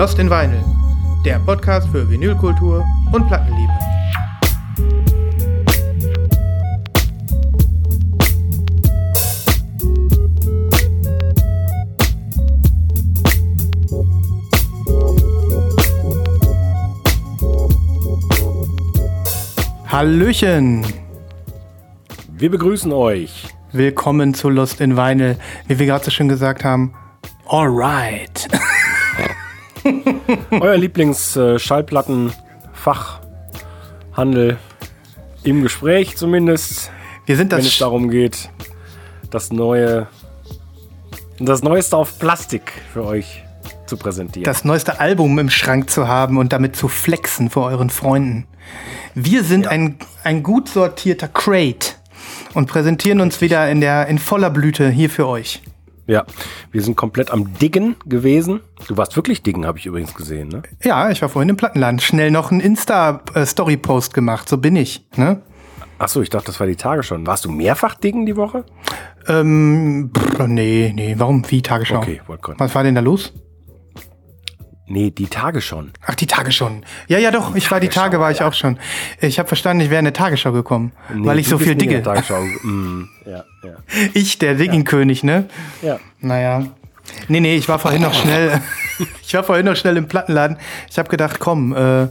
Lost in Vinyl, der Podcast für Vinylkultur und Plattenliebe. Hallöchen! Wir begrüßen euch. Willkommen zu Lost in Vinyl. Wie wir gerade so schön gesagt haben, alright. Euer Lieblings-Schallplattenfachhandel im Gespräch zumindest, Wir sind wenn das es darum geht, das neue, das Neueste auf Plastik für euch zu präsentieren. das neueste Album im Schrank zu haben und damit zu flexen vor euren Freunden. Wir sind ein, ein gut sortierter Crate und präsentieren uns wieder in, der, in voller Blüte hier für euch. Ja, wir sind komplett am Diggen gewesen. Du warst wirklich Diggen, habe ich übrigens gesehen, ne? Ja, ich war vorhin im Plattenladen. Schnell noch einen Insta-Story-Post gemacht. So bin ich. Ne? Achso, ich dachte, das war die Tage schon. Warst du mehrfach Diggen die Woche? Ähm, pff, nee, nee. Warum? Wie Tagesschau? Okay, wollte. Was war denn da los? Nee, die Tage schon. Ach, die Tage schon. Ja, ja, doch. Ich war die Tage, war ich auch schon. Ich habe verstanden, ich wäre in der Tagesschau gekommen, Nee, weil ich so viel digge. Tagesschau. mm, ja, ja. Ich, der Digging-König, ne? Ja. Naja. Nee, nee, ich war vorhin noch schnell. ich war vorhin noch schnell im Plattenladen. Ich habe gedacht, komm, äh,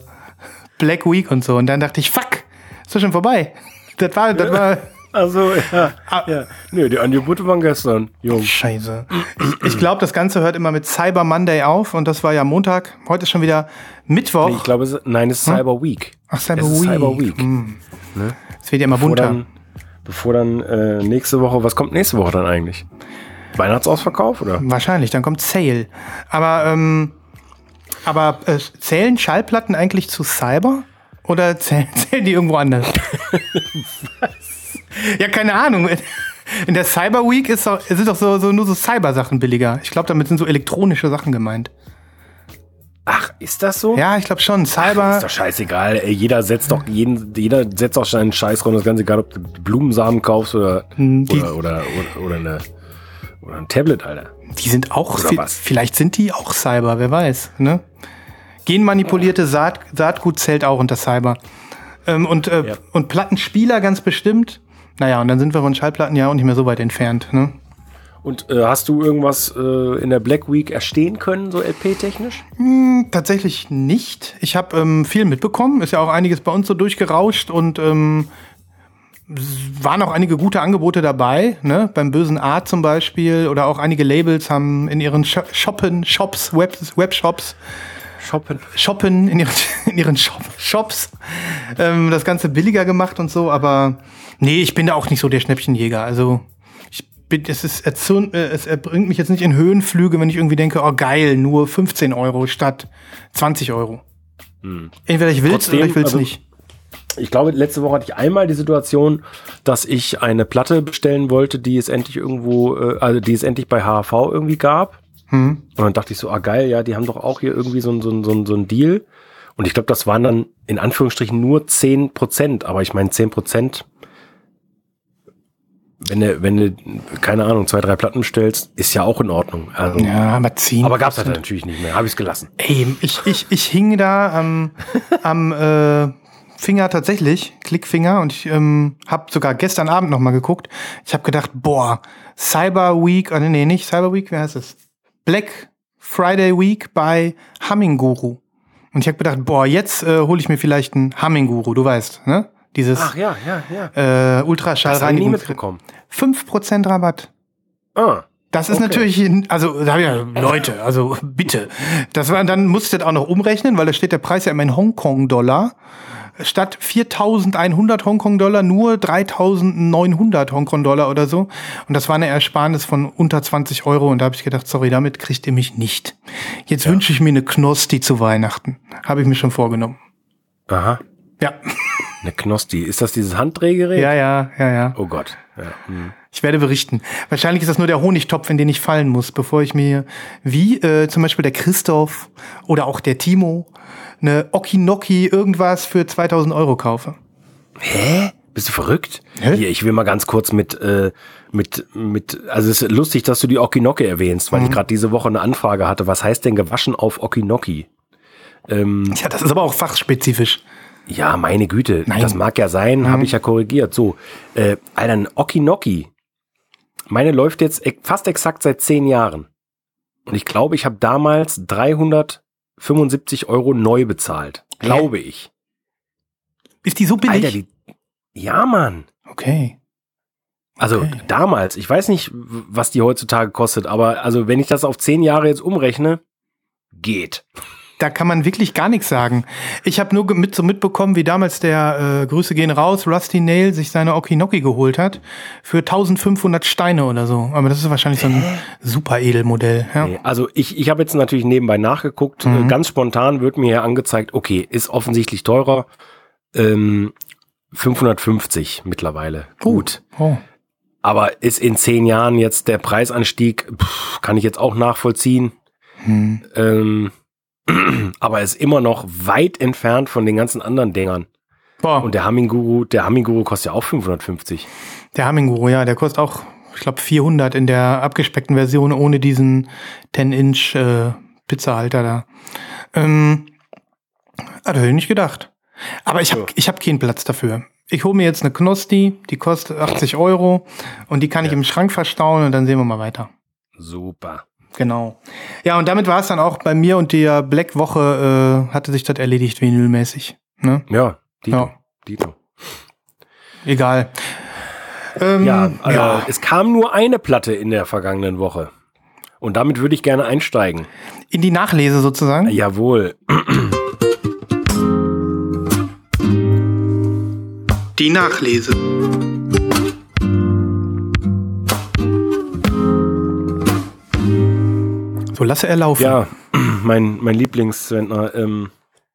Black Week und so. Und dann dachte ich, fuck, ist doch schon vorbei. Das war, das war. Also, ja. Ah. ja. Nö, die Angebote waren gestern, Jungs. Scheiße. Ich, ich glaube, das Ganze hört immer mit Cyber Monday auf und das war ja Montag. Heute ist schon wieder Mittwoch. Nee, ich glaube, es, nein, es ist Cyber Week. Ach, Cyber es Week. Cyber Week. Hm. Es wird ja immer Bevor bunter. dann, bevor dann äh, nächste Woche, was kommt nächste Woche dann eigentlich? Weihnachtsausverkauf oder? Wahrscheinlich, dann kommt Sale. Aber, ähm, aber äh, zählen Schallplatten eigentlich zu Cyber? Oder zählen, zählen die irgendwo anders? Ja, keine Ahnung. In der Cyber Week ist doch, sind doch so, so nur so Cyber-Sachen billiger. Ich glaube, damit sind so elektronische Sachen gemeint. Ach, ist das so? Ja, ich glaube schon. Cyber. Ist doch scheißegal. Ey, jeder setzt doch jeden, jeder setzt auch seinen Scheiß rum. Das ist ganz egal, ob du Blumensamen kaufst oder, Hm, die- oder, oder, oder, oder, eine, oder ein Tablet, Alter. Die sind auch, Oder was? vielleicht sind die auch Cyber, wer weiß. Ne? Genmanipulierte Saat, Saatgut zählt auch unter Cyber. Ähm, und, äh, Ja. und Plattenspieler ganz bestimmt. Naja, und dann sind wir von Schallplatten ja auch nicht mehr so weit entfernt. Ne? Und äh, hast du irgendwas äh, in der Black Week erstehen können, so LP-technisch? Tatsächlich nicht. Ich habe ähm, viel mitbekommen. Ist ja auch einiges bei uns so durchgerauscht und ähm, waren auch einige gute Angebote dabei. Ne? Beim bösen Art zum Beispiel oder auch einige Labels haben in ihren Sho- Shoppen, Shops, Web, Webshops Shoppen. shoppen in ihren, in ihren Shop, Shops ähm, das Ganze billiger gemacht und so, aber nee, ich bin da auch nicht so der Schnäppchenjäger. Also ich bin, es ist erzürnt, äh, es bringt mich jetzt nicht in Höhenflüge, wenn ich irgendwie denke, oh geil, nur 15 Euro statt 20 Euro. Entweder ich will's Trotzdem, oder ich will's also- nicht. Ich glaube, letzte Woche hatte ich einmal die Situation, dass ich eine Platte bestellen wollte, die es endlich irgendwo, äh, also die es endlich bei HV irgendwie gab. Hm. Und dann dachte ich so, ah geil, ja, die haben doch auch hier irgendwie so ein, so so so ein Deal. Und ich glaube, das waren dann in Anführungsstrichen nur 10 Prozent. Aber ich meine, 10 Prozent, wenn du, wenn du, keine Ahnung, zwei, drei Platten bestellst, ist ja auch in Ordnung. Also, Ja, aber 10 Aber gab's halt natürlich nicht mehr, habe ich es gelassen. Ey, ich, ich, ich hing da am, am äh, Finger tatsächlich, Klickfinger, und ich ähm, habe sogar gestern Abend noch mal geguckt. Ich habe gedacht, boah, Cyber Week, äh, nee, nicht Cyber Week, wie heißt es? Black Friday Week bei Humming Guru. Und ich habe gedacht, boah, jetzt äh, hole ich mir vielleicht einen Humming Guru, du weißt, ne? Dieses ja, ja, ja. äh, Das habe ich nie Ultraschallreinigung. mitbekommen. 5% Rabatt. Ah, Das ist Okay. natürlich, also da habe ich ja Leute, also bitte. Das war, dann muss ich das auch noch umrechnen, weil da steht der Preis ja immer in Hongkong-Dollar. Statt 4.100 Hongkong-Dollar nur 3.900 Hongkong-Dollar oder so. Und das war eine Ersparnis von unter 20 Euro. Und da habe ich gedacht, sorry, damit kriegt ihr mich nicht. Jetzt wünsche ich mir eine Knosti zu Weihnachten. Habe ich mir schon vorgenommen. aha. Ja, Eine Knosti. Ist das dieses Handdrehgerät? ja, ja, ja, ja. Oh Gott. Ja. Hm. Ich werde berichten. Wahrscheinlich ist das nur der Honigtopf, in den ich fallen muss, bevor ich mir, wie äh, zum Beispiel der Christoph oder auch der Timo, eine Okinoki irgendwas für 2000 Euro kaufe. Hä? Bist du verrückt? Hä? Hier, ich will mal ganz kurz mit, äh, mit, mit, also es ist lustig, dass du die Okinoki erwähnst, weil ich gerade diese Woche eine Anfrage hatte. Was heißt denn gewaschen auf Okinoki? Ähm, Ja, das ist aber auch fachspezifisch. Ja, meine Güte, Nein. das mag ja sein, habe ich ja korrigiert. So, äh, Alter, ein Okinoki. Meine läuft jetzt fast exakt seit zehn Jahren. Und ich glaube, ich habe damals 375 Euro neu bezahlt. Glaube ich. Ist die so billig? Alter, die. Ja, Mann. okay. Also Okay. damals, ich weiß nicht, was die heutzutage kostet, aber also wenn ich das auf zehn Jahre jetzt umrechne, geht. Da kann man wirklich gar nichts sagen. Ich habe nur mit so mitbekommen, wie damals der äh, Grüße gehen raus, Rusty Nail sich seine Okinoki geholt hat für 1500 Steine oder so. Aber das ist wahrscheinlich so ein super Edelmodell. Ja. Nee, also ich, ich habe jetzt natürlich nebenbei nachgeguckt. Mhm. Äh, Ganz spontan wird mir hier angezeigt, okay, ist offensichtlich teurer. Ähm, 550 mittlerweile. Gut. Oh. Aber ist in zehn Jahren jetzt der Preisanstieg, pff, kann ich jetzt auch nachvollziehen. Hm. Ähm, aber ist immer noch weit entfernt von den ganzen anderen Dingern. Boah. Und der Hamming-Guru, der Hamming-Guru kostet ja auch 550. Der Hamminguru, ja, der kostet auch, ich glaube, 400 in der abgespeckten Version ohne diesen 10-Inch äh, Pizzahalter da. Ähm, da hätte ich nicht gedacht. Aber ich habe Ja. ich hab keinen Platz dafür. Ich hole mir jetzt eine Knosti, die kostet 80 Euro und die kann ich im Schrank verstauen und dann sehen wir mal weiter. Super. Genau. Ja, und damit war es dann auch bei mir und der Black-Woche äh, hatte sich das erledigt, vinylmäßig. Ne? Ja, Dito. Ja. Dito. Egal. Ähm, Ja, also ja. es kam nur eine Platte in der vergangenen Woche. Und damit würde ich gerne einsteigen. in die Nachlese sozusagen. Jawohl. Die Nachlese. So, lasse er laufen. Ja, mein, mein Lieblingsswendner. Ähm,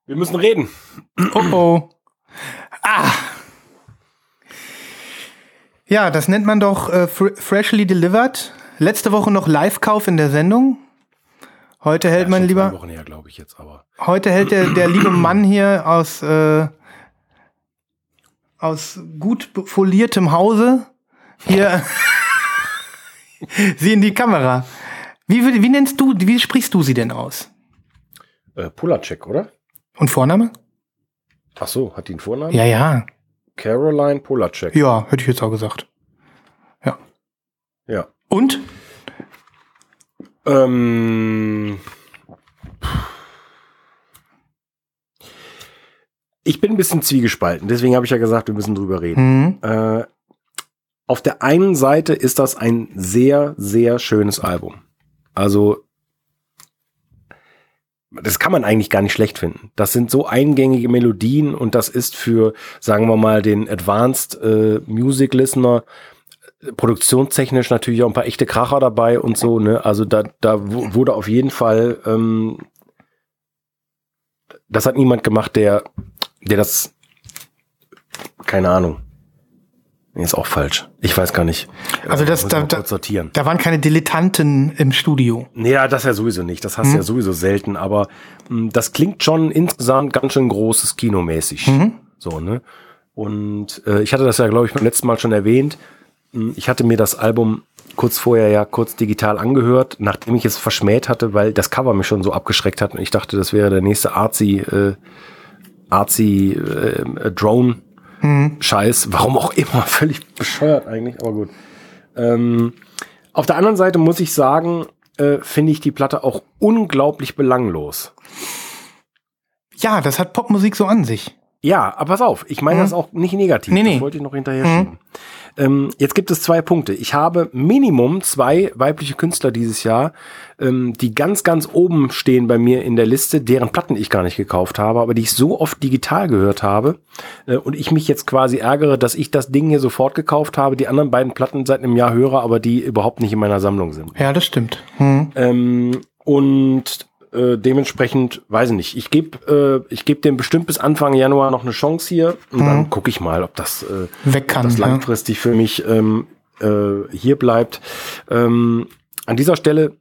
wir müssen reden. Oh oh. Ah. Ja, das nennt man doch äh, fr freshly delivered. Letzte Woche noch Live-Kauf in der Sendung. Heute hält mein Schon lieber, Wochen her, glaube ich jetzt, aber. heute hält der, der liebe Mann hier aus, äh, aus gut foliertem Hause hier sie in die Kamera. Wie, wie nennst du, wie sprichst du sie denn aus? Äh, Pulacek, oder? Und Vorname? Ach so, hat die einen Vornamen? Ja, ja. Caroline Polacek. Ja, hätte ich jetzt auch gesagt. Ja. Ja. Und? Ähm, ich bin ein bisschen zwiegespalten, deswegen habe ich ja gesagt, wir müssen drüber reden. Hm. Äh, auf der einen Seite ist das ein sehr, sehr schönes Album. Also, das kann man eigentlich gar nicht schlecht finden. Das sind so eingängige Melodien und das ist für, sagen wir mal, den Advanced äh, Music Listener äh, produktionstechnisch natürlich auch ein paar echte Kracher dabei und so, ne? Also da, da wu- wurde auf jeden Fall, ähm, das hat niemand gemacht, der, der das, keine Ahnung. Nee, ist auch falsch. Ich weiß gar nicht. Also das- Muss da- da- sortieren. Da waren keine Dilettanten im Studio. Ja, das ja sowieso nicht. Das hast du Mhm. ja sowieso selten, aber mh, das klingt schon insgesamt ganz schön großes Kinomäßig. Mhm. So, ne? Und äh, ich hatte das ja, glaube ich, beim letzten Mal schon erwähnt. Mh, Ich hatte mir das Album kurz vorher ja kurz digital angehört, nachdem ich es verschmäht hatte, weil das Cover mich schon so abgeschreckt hat und ich dachte, das wäre der nächste Artsy, äh, Artsy äh, Drone Hm. Scheiß, warum auch immer, völlig bescheuert eigentlich, aber gut. Ähm, auf der anderen Seite muss ich sagen, äh, finde ich die Platte auch unglaublich belanglos. Ja, das hat Popmusik so an sich. Ja, aber pass auf, ich meine Mhm. das auch nicht negativ. Nee, nee. Das wollte ich noch hinterher schieben. Ähm, jetzt gibt es zwei Punkte. Ich habe Minimum zwei weibliche Künstler dieses Jahr, ähm, die ganz, ganz oben stehen bei mir in der Liste, deren Platten ich gar nicht gekauft habe, aber die ich so oft digital gehört habe äh, und ich mich jetzt quasi ärgere, dass ich das Ding hier sofort gekauft habe, die anderen beiden Platten seit einem Jahr höre, aber die überhaupt nicht in meiner Sammlung sind. Ja, das stimmt. Hm. Ähm, und äh, dementsprechend, weiß ich nicht, ich gebe äh, ich geb dem bestimmt bis Anfang Januar noch eine Chance hier und dann gucke ich mal, ob das, äh, Weg kann. das ja. langfristig für mich ähm, äh, hier bleibt. Ähm, an dieser Stelle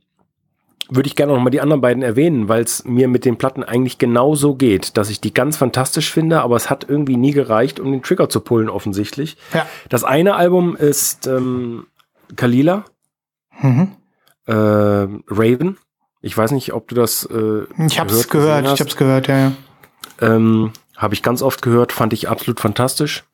würde ich gerne noch mal die anderen beiden erwähnen, weil es mir mit den Platten eigentlich genauso geht, dass ich die ganz fantastisch finde, aber es hat irgendwie nie gereicht, um den Trigger zu pullen, offensichtlich. Ja. Das eine Album ist ähm, Kalila, Mhm. äh, Raven. Ich weiß nicht, ob du das äh, Ich hab's gehört, gehört, ich hab's gehört, ja, ja. Ähm, Habe ich ganz oft gehört, fand ich absolut fantastisch.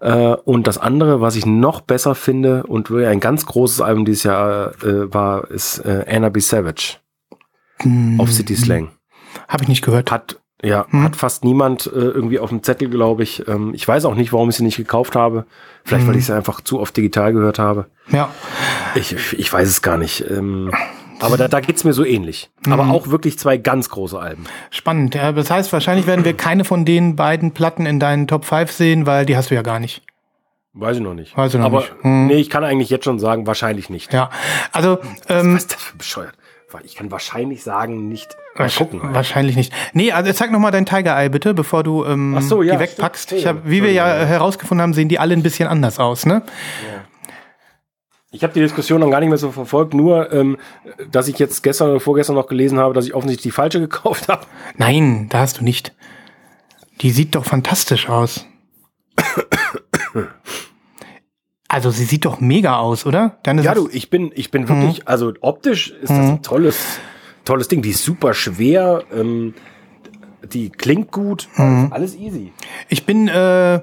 Äh, und das andere, was ich noch besser finde und ein ganz großes Album dieses Jahr äh, war, ist äh, Anna B. Savage auf City Slang. Hab ich nicht gehört. Hat ja Hm. hat fast niemand äh, irgendwie auf dem Zettel, glaube ich. Ähm, ich weiß auch nicht, warum ich sie nicht gekauft habe. Vielleicht, Hm. weil ich sie einfach zu oft digital gehört habe. Ja. Ich, ich weiß es gar nicht. Ähm, aber da, da geht's mir so ähnlich. Aber Mhm. auch wirklich zwei ganz große Alben. Spannend. Ja, das heißt, wahrscheinlich werden wir keine von den beiden Platten in deinen Top 5 sehen, weil die hast du ja gar nicht. Weiß ich noch nicht. Weiß ich noch aber nicht. Hm. nee, ich kann eigentlich jetzt schon sagen, wahrscheinlich nicht. Ja. Also, ähm, Was ist das für bescheuert? Ich kann wahrscheinlich sagen, nicht. Mal gucken. Wahrscheinlich nicht. Nee, also zeig noch mal dein Tiger Eye bitte, bevor du ähm, Ach so, ja, die wegpackst. Ich hab, wie wir ja herausgefunden haben, sehen die alle ein bisschen anders aus, ne? Ich habe die Diskussion dann gar nicht mehr so verfolgt, nur, ähm, dass ich jetzt gestern oder vorgestern noch gelesen habe, dass ich offensichtlich die falsche gekauft habe. Nein, da hast du nicht. Die sieht doch fantastisch aus. Also sie sieht doch mega aus, oder? Ja, du, ich bin, ich bin wirklich, also optisch ist das ein tolles, tolles Ding. Die ist super schwer, ähm, die klingt gut, alles easy. Ich bin äh,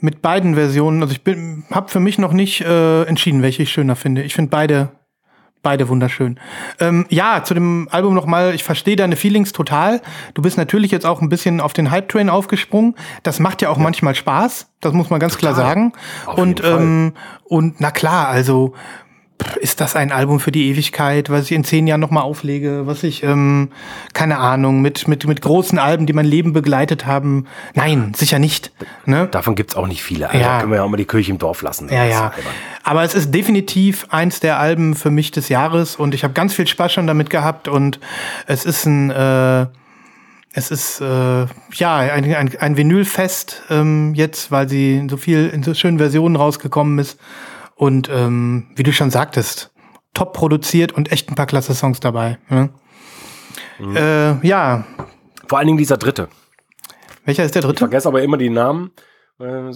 mit beiden Versionen, also ich bin, habe für mich noch nicht äh, entschieden, welche ich schöner finde. Ich finde beide, beide wunderschön. Ähm, ja, zu dem Album noch mal. Ich verstehe deine Feelings total. Du bist natürlich jetzt auch ein bisschen auf den Hype Train aufgesprungen. Das macht ja auch manchmal Spaß. Das muss man ganz klar sagen. Auf und jeden Fall. ähm, und na klar, also ist das ein Album für die Ewigkeit, was ich in zehn Jahren noch mal auflege, was ich, ähm, keine Ahnung, mit, mit, mit großen Alben, die mein Leben begleitet haben. Nein, sicher nicht. Ne? Davon gibt's auch nicht viele. Also Ja. da können wir ja auch mal die Kirche im Dorf lassen. Ja, ja. Aber es ist definitiv eins der Alben für mich des Jahres und ich habe ganz viel Spaß schon damit gehabt und es ist ein, äh, es ist äh, ja ein, ein, ein Vinylfest ähm, jetzt, weil sie in so viel in so schönen Versionen rausgekommen ist und ähm, wie du schon sagtest, top produziert und echt ein paar klasse Songs dabei. Ne? Äh, ja, Vor allen Dingen dieser dritte. welcher ist der Ich dritte? vergesse aber immer die Namen. Äh,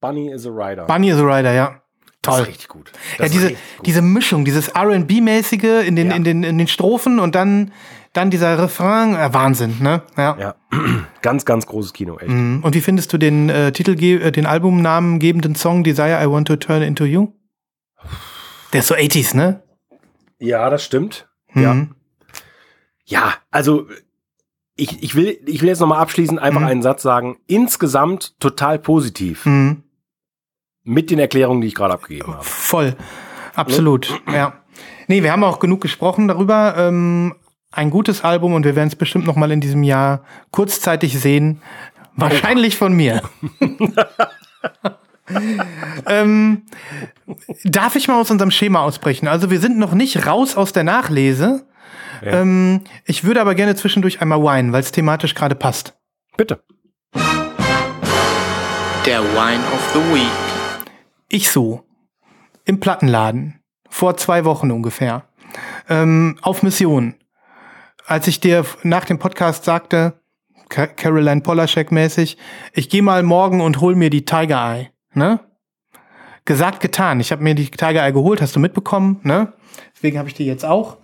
Bunny is a Rider. Bunny is a Rider, ja. Das Toll. ist richtig gut. Das Ja, diese, richtig gut. diese Mischung, dieses R&B-mäßige in den, Ja. in, den, in den Strophen und dann, dann dieser Refrain, äh, Wahnsinn, ne? Ja. Ja, ganz, ganz großes Kino, echt. Mhm. Und wie findest du den äh, Titel, äh, den Albumnamen gebenden Song Desire I Want to Turn Into You? Der ist so 80s, ne? Ja, das stimmt. Ja. Mhm. Ja, also ich, ich, will, ich will jetzt nochmal abschließend einfach Mhm. einen Satz sagen. Insgesamt total positiv. Mhm. Mit den Erklärungen, die ich gerade abgegeben habe. Voll. Absolut. Ja. Nee, wir haben auch genug gesprochen darüber. Ähm, ein gutes Album und wir werden es bestimmt noch mal in diesem Jahr kurzzeitig sehen. Wahrscheinlich von mir. ähm, darf ich mal aus unserem Schema ausbrechen? Also wir sind noch nicht raus aus der Nachlese. Ja. Ähm, ich würde aber gerne zwischendurch einmal weinen, weil es thematisch gerade passt. Bitte. Der Wine of the Week. Ich so. Im Plattenladen. Vor zwei Wochen ungefähr. Ähm, auf Mission. Als ich dir nach dem Podcast sagte, Ca- Caroline Polaschek mäßig, ich gehe mal morgen und hol mir die Tiger Eye. Ne? Gesagt, getan. Ich habe mir die Tiger Eye geholt, hast du mitbekommen, ne? Deswegen habe ich die jetzt auch.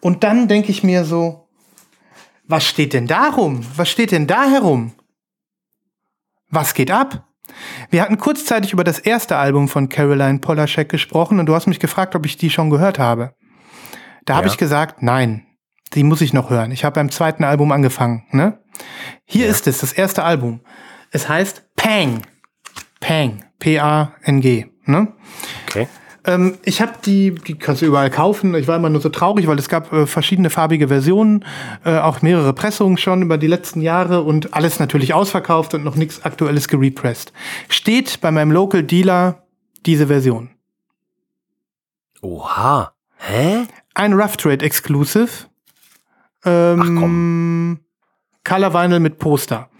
Und dann denke ich mir so, was steht denn da rum? Was steht denn da herum? Was geht ab? Wir hatten kurzzeitig über das erste Album von Caroline Polaschek gesprochen und du hast mich gefragt, ob ich die schon gehört habe. Da habe Ja. ich gesagt, nein, die muss ich noch hören. Ich habe beim zweiten Album angefangen. Ne? Hier ist es, das erste Album. Es heißt Pang. Pang. P-A-N-G. Ne? Okay. Ähm, ich habe die, die kannst du überall kaufen. Ich war immer nur so traurig, weil es gab äh, verschiedene farbige Versionen, äh, auch mehrere Pressungen schon über die letzten Jahre und alles natürlich ausverkauft und noch nichts Aktuelles gerepressed. Steht bei meinem Local Dealer diese Version. Oha. Hä? Ein Rough Trade Exclusive. Ähm, Color Vinyl mit Poster.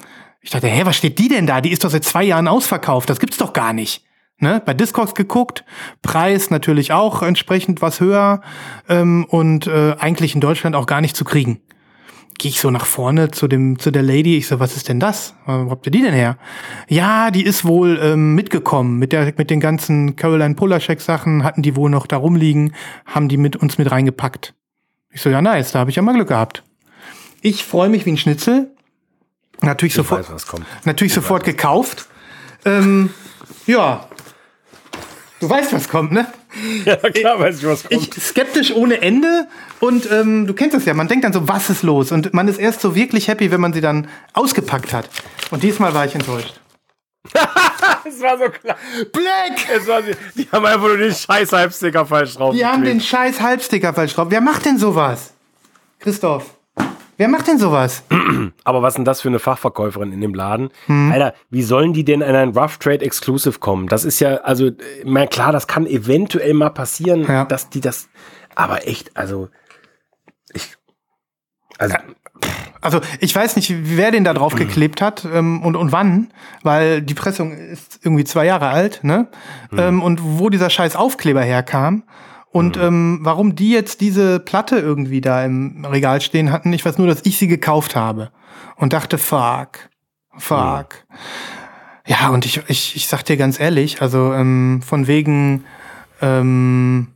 Ich dachte, hä, was steht die denn da? Die ist doch seit zwei Jahren ausverkauft. Das gibt's doch gar nicht. Ne? Bei Discogs geguckt, Preis natürlich auch entsprechend was höher ähm, und äh, eigentlich in Deutschland auch gar nicht zu kriegen. Gehe ich so nach vorne zu dem zu der Lady, ich so, was ist denn das? Wo habt ihr die denn her? Ja, die ist wohl ähm, mitgekommen mit der mit den ganzen Caroline Polaschek Sachen, hatten die wohl noch da rumliegen, haben die mit uns mit reingepackt. Ich so, ja nice, da habe ich ja mal Glück gehabt. Ich freue mich wie ein Schnitzel. Natürlich Ich sofort weiß, was kommt. natürlich sofort gekauft. Ähm, ja. Du weißt, was kommt, ne? Ja, klar weiß ich, was kommt. Ich skeptisch ohne Ende und ähm, du kennst das ja, man denkt dann so, was ist los? Und man ist erst so wirklich happy, wenn man sie dann ausgepackt hat. Und diesmal war ich enttäuscht. Es war so klar. Black! Es war, die haben einfach nur den scheiß Halbsticker falsch drauf. Die haben den scheiß Halbsticker falsch drauf. Wer macht denn sowas? Christoph. Wer macht denn sowas? Aber was ist denn das für eine Fachverkäuferin in dem Laden? Hm. Alter, wie sollen die denn in ein Rough Trade Exclusive kommen? Das ist ja, also, na klar, das kann eventuell mal passieren, Ja. dass die das, aber echt, also, ich, also, Also ich weiß nicht, wer den da drauf geklebt hat ähm, und, und wann, weil die Pressung ist irgendwie zwei Jahre alt, ne? Ähm, und wo dieser scheiß Aufkleber herkam und ähm, warum die jetzt diese Platte irgendwie da im Regal stehen hatten. Ich weiß nur, dass ich sie gekauft habe und dachte, fuck, fuck. Ja, und ich, ich, ich sag dir ganz ehrlich, also ähm, von wegen ähm,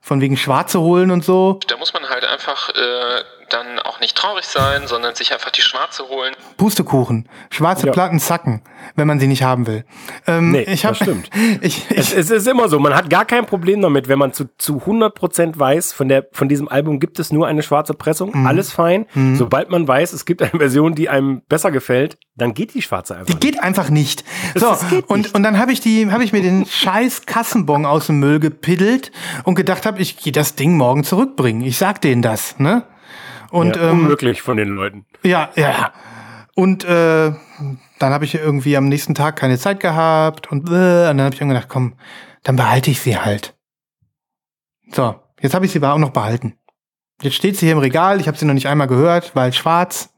von wegen Schwarze holen und so, Da muss man halt einfach äh, dann auch nicht traurig sein, sondern sich einfach die Schwarze holen. Pustekuchen, schwarze Ja. Platten sacken, wenn man sie nicht haben will. Ähm, Nee, ich hab, das stimmt. Ich, es, ich, es ist immer so, man hat gar kein Problem damit, wenn man zu, zu 100% weiß, von, der, von diesem Album gibt es nur eine schwarze Pressung, Mhm. alles fein. Sobald man weiß, es gibt eine Version, die einem besser gefällt, dann geht die schwarze einfach die geht einfach nicht. So, das geht und, nicht. und dann habe ich die, habe ich mir den scheiß Kassenbon aus dem Müll gepiddelt und gedacht habe, ich gehe das Ding morgen zurückbringen. Ich sag denen das, ne? Und ja, ähm, unmöglich von den Leuten. Ja, ja. Und äh, dann habe ich irgendwie am nächsten Tag keine Zeit gehabt und, äh, und dann habe ich mir gedacht, komm, dann behalte ich sie halt. So, jetzt habe ich sie aber auch noch behalten. Jetzt steht sie hier im Regal, ich habe sie noch nicht einmal gehört, weil schwarz.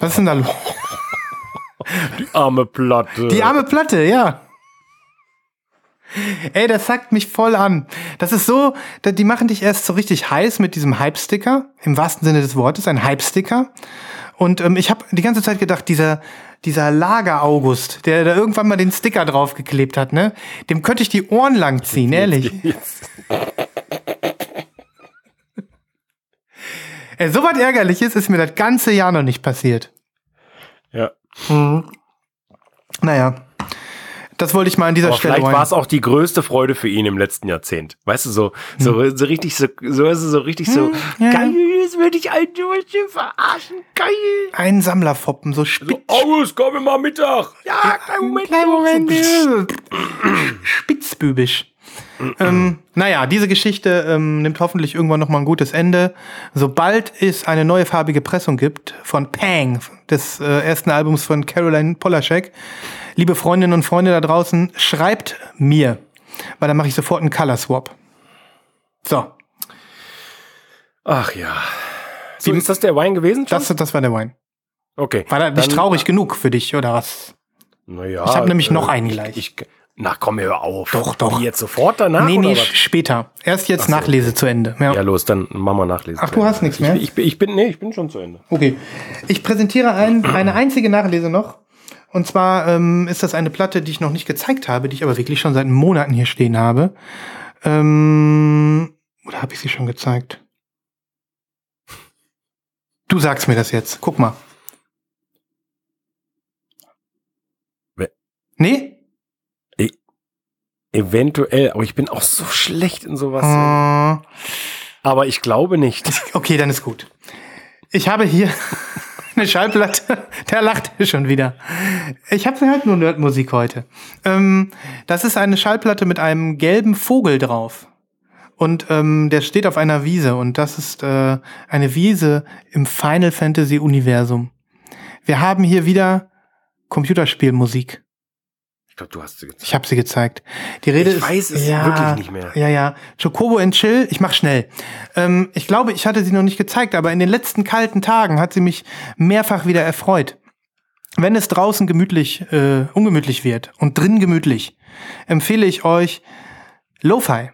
Was ist denn da los? Arme Platte. Die arme Platte, ja. Ey, das sagt mich voll an. Das ist so, die machen dich erst so richtig heiß mit diesem Hype-Sticker, im wahrsten Sinne des Wortes, ein Hype-Sticker. Und ähm, ich habe die ganze Zeit gedacht, dieser, dieser Lager-August, der da irgendwann mal den Sticker draufgeklebt hat, ne, dem könnte ich die Ohren lang ziehen, ehrlich. Ey, so was Ärgerliches ist mir das ganze Jahr noch nicht passiert. Ja. Naja, das wollte ich mal an dieser Aber Stelle vielleicht war es auch die größte Freude für ihn im letzten Jahrzehnt. Weißt du, so, so, so richtig, so, so ist es so richtig so, Hm, ja, geil, jetzt würde ich einen Deutschen verarschen, geil. Ein Sammlerfoppen, so spitz. August, komm mal Mittag. Ja, kleinen Moment. Kleinen Moment. Spitzbübisch. Ähm, naja, diese Geschichte ähm, nimmt hoffentlich irgendwann noch mal ein gutes Ende. Sobald es eine neue farbige Pressung gibt von Pang, des äh, ersten Albums von Caroline Polaschek, liebe Freundinnen und Freunde da draußen, schreibt mir, weil dann mache ich sofort einen Color Swap. So, Ach ja. So, ist das der Wein gewesen? das, das war der Wein. okay. War das nicht Dann- traurig genug für dich, oder was? Naja, Ich hab nämlich noch äh, einen gleich. Ich, ich, na komm, hör auf. Doch, doch. Wie jetzt sofort danach? nee, oder nee, später. Erst jetzt so, Nachlese zu Ende. Ja. Ja, los, dann machen wir nachlesen. Ach, du hast nichts mehr? Ich, ich, bin- ich bin, nee, ich bin schon zu Ende. Okay. Ich präsentiere ein, eine einzige Nachlese noch. Und zwar ähm, ist das eine Platte, die ich noch nicht gezeigt habe, die ich aber wirklich schon seit Monaten hier stehen habe. Ähm, oder habe ich sie schon gezeigt? Du sagst mir das jetzt. Guck mal. We- Nee? Eventuell, aber ich bin auch so schlecht in sowas. Äh, Aber ich glaube nicht. okay, dann ist gut. Ich habe hier eine Schallplatte. Der lacht schon wieder. Ich habe halt nur Nerdmusik heute. Ähm, das ist eine Schallplatte mit einem gelben Vogel drauf. Und ähm, der steht auf einer Wiese. Und das ist äh, eine Wiese im Final Fantasy Universum. Wir haben hier wieder Computerspielmusik. Ich glaube, du hast sie gezeigt. Ich habe sie gezeigt. Die Rede Ich ist weiß es wirklich nicht mehr. Ja, ja. Chocobo and Chill. Ich mach schnell. Ähm, ich glaube, ich hatte sie noch nicht gezeigt, aber in den letzten kalten Tagen hat sie mich mehrfach wieder erfreut. wenn es draußen gemütlich, äh, ungemütlich wird und drin gemütlich, empfehle ich euch Lo-Fi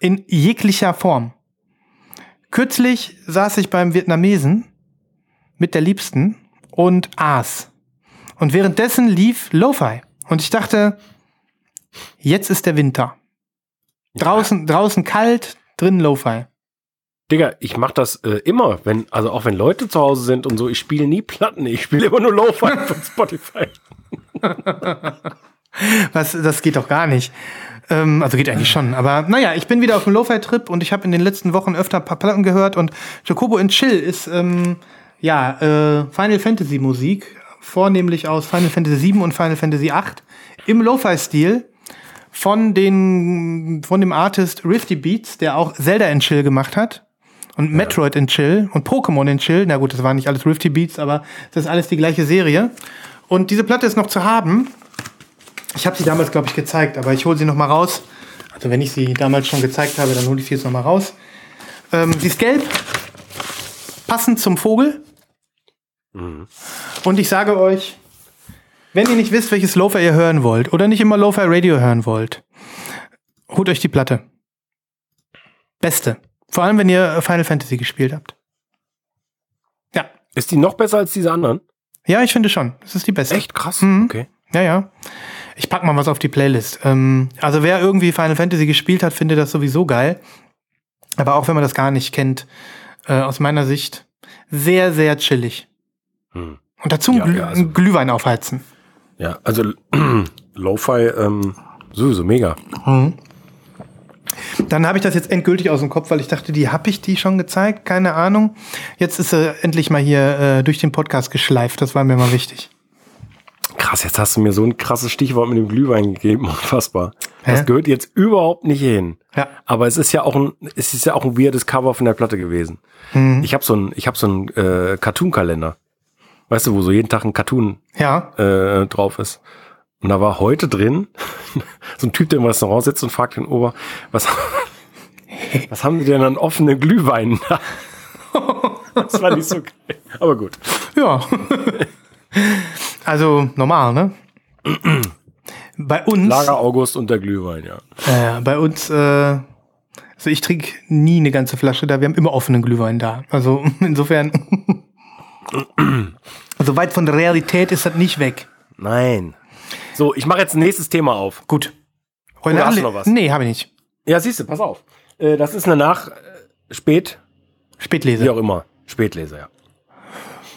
in jeglicher Form. Kürzlich saß ich beim Vietnamesen mit der Liebsten und aß. Und währenddessen lief Lo-Fi. Und ich dachte, jetzt ist der Winter. Draußen, draußen kalt, drin Lo-Fi. Digga, ich mach das äh, immer, wenn, also auch wenn Leute zu Hause sind und so, ich spiele nie Platten, ich spiele immer nur Lo-Fi von Spotify. Was, das geht doch gar nicht. Ähm, also geht eigentlich schon. Aber naja, ich bin wieder auf dem Lo-Fi-Trip und ich habe in den letzten Wochen öfter ein paar Platten gehört und Jacobo in Chill ist ähm, ja äh, Final Fantasy Musik, vornehmlich aus Final Fantasy 7 und Final Fantasy 8 im Lo-Fi-Stil von den von dem Artist Rifty Beats, der auch Zelda in Chill gemacht hat und Metroid in Chill und Pokémon in Chill. Na gut, das waren nicht alles Rifty Beats, aber das ist alles die gleiche Serie. Und diese Platte ist noch zu haben. Ich habe sie damals, glaube ich, gezeigt, aber ich hole sie noch mal raus. Also wenn ich sie damals schon gezeigt habe, dann hole ich sie jetzt noch mal raus. Ähm, sie ist gelb, passend zum Vogel. Und ich sage euch, wenn ihr nicht wisst, welches Lo-Fi ihr hören wollt oder nicht immer Lo-Fi Radio hören wollt, holt euch die Platte. Beste. Vor allem, wenn ihr Final Fantasy gespielt habt. Ja. Ist die noch besser als diese anderen? Ja, ich finde schon. Das ist die beste. Echt krass. Mhm. Okay. Ja, ja. Ich pack mal was auf die Playlist. Ähm, also wer irgendwie Final Fantasy gespielt hat, findet das sowieso geil. Aber auch wenn man das gar nicht kennt, äh, aus meiner Sicht sehr, sehr chillig. Hm. Und dazu Ja, Glüh ja, also- ein Glühwein aufheizen. Ja, also Lo-Fi, ähm, sowieso mega. Dann habe ich das jetzt endgültig aus dem Kopf, weil ich dachte, die habe ich die schon gezeigt, keine Ahnung. Jetzt ist sie endlich mal hier äh, durch den Podcast geschleift, das war mir mal wichtig. Krass, jetzt hast du mir so ein krasses Stichwort mit dem Glühwein gegeben, unfassbar. Das Hä? gehört jetzt überhaupt nicht hin. Ja. Aber es ist ja auch ein, es ist ja auch ein weirdes Cover von der Platte gewesen. Mhm. Ich habe so ein, ich habe so einen äh, Cartoon-Kalender. Weißt du, wo so jeden Tag ein Cartoon Ja, äh, drauf ist. Und da war heute drin so ein Typ, der im Restaurant sitzt und fragt den Ober, was, was haben die denn an offenen Glühweinen da? Das war nicht so geil. Aber gut. ja. also normal, ne? Bei uns, Lager August und der Glühwein, ja. äh, bei uns, äh, also ich trinke nie eine ganze Flasche da, wir haben immer offenen Glühwein da. Also insofern, so weit von der Realität ist das nicht weg. Nein. So, ich mache jetzt ein nächstes Thema auf. Gut. Oder hast du noch was? Nee, habe ich nicht. Ja, siehst du, pass auf. Äh, das ist eine Nach... Äh, Spät... Spätlese. Wie auch immer. Spätlese, ja.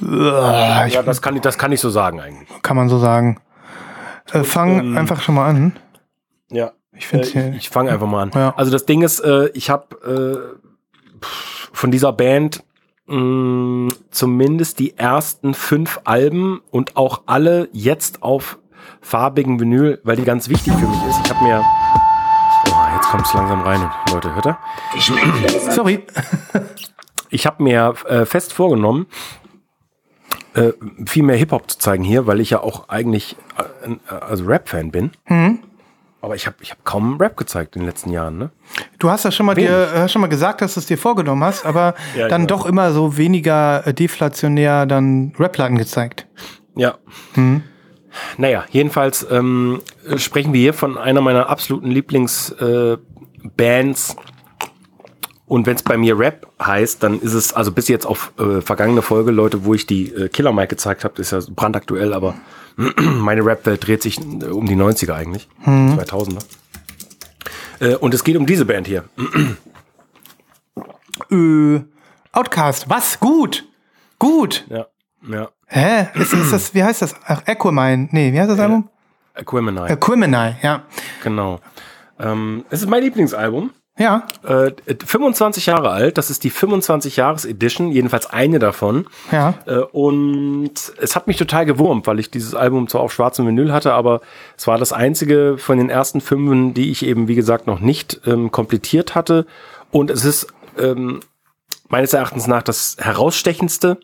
Uah, ich, Ja, das kann, ich- das kann ich so sagen eigentlich. kann man so sagen. Äh, fang ähm, einfach schon mal an. Ja. Ich finde Äh, ich ich fange einfach mal an. Ja. Also das Ding ist, äh, ich habe äh, von dieser Band mh, zumindest die ersten fünf Alben und auch alle jetzt auf farbigen Vinyl, weil die ganz wichtig für mich ist. Ich habe mir... Oh, jetzt kommt es langsam rein, Leute, hört ihr? Sorry. Ich habe mir äh, fest vorgenommen, äh, viel mehr Hip-Hop zu zeigen hier, weil ich ja auch eigentlich äh, äh, also Rap-Fan bin. Mhm. Aber ich habe ich hab kaum Rap gezeigt in den letzten Jahren, ne? Du hast ja schon mal, Wenig. dir, hast schon mal gesagt, dass du es dir vorgenommen hast, aber Ja, dann doch immer so weniger äh, deflationär dann Rap-Platten gezeigt. Ja. Naja, jedenfalls ähm, sprechen wir hier von einer meiner absoluten Lieblingsbands. Äh, und wenn es bei mir Rap heißt, dann ist es, also bis jetzt auf äh, vergangene Folge, Leute, wo ich die äh, Killer Mike gezeigt habe, ist ja brandaktuell, aber meine Rap-Welt dreht sich äh, um die 90er eigentlich, 2000er. Äh, und es geht um diese Band hier. Äh, Outcast, was? Gut. Gut. Ja, ja. Hä? Ist, ist das, wie heißt das? Ach, Aquamine. Nee, wie heißt das Album? Aquemini, Aquemini, ja. genau. Ähm, es ist mein Lieblingsalbum. Ja. Äh, 25 Jahre alt, das ist die 25 Jahres Edition, jedenfalls eine davon. Ja. Äh, und es hat mich total gewurmt, weil ich dieses Album zwar auf schwarzem Vinyl hatte, aber es war das einzige von den ersten fünfen, die ich eben, wie gesagt, noch nicht ähm, komplettiert hatte. Und es ist ähm, meines Erachtens nach das herausstechendste.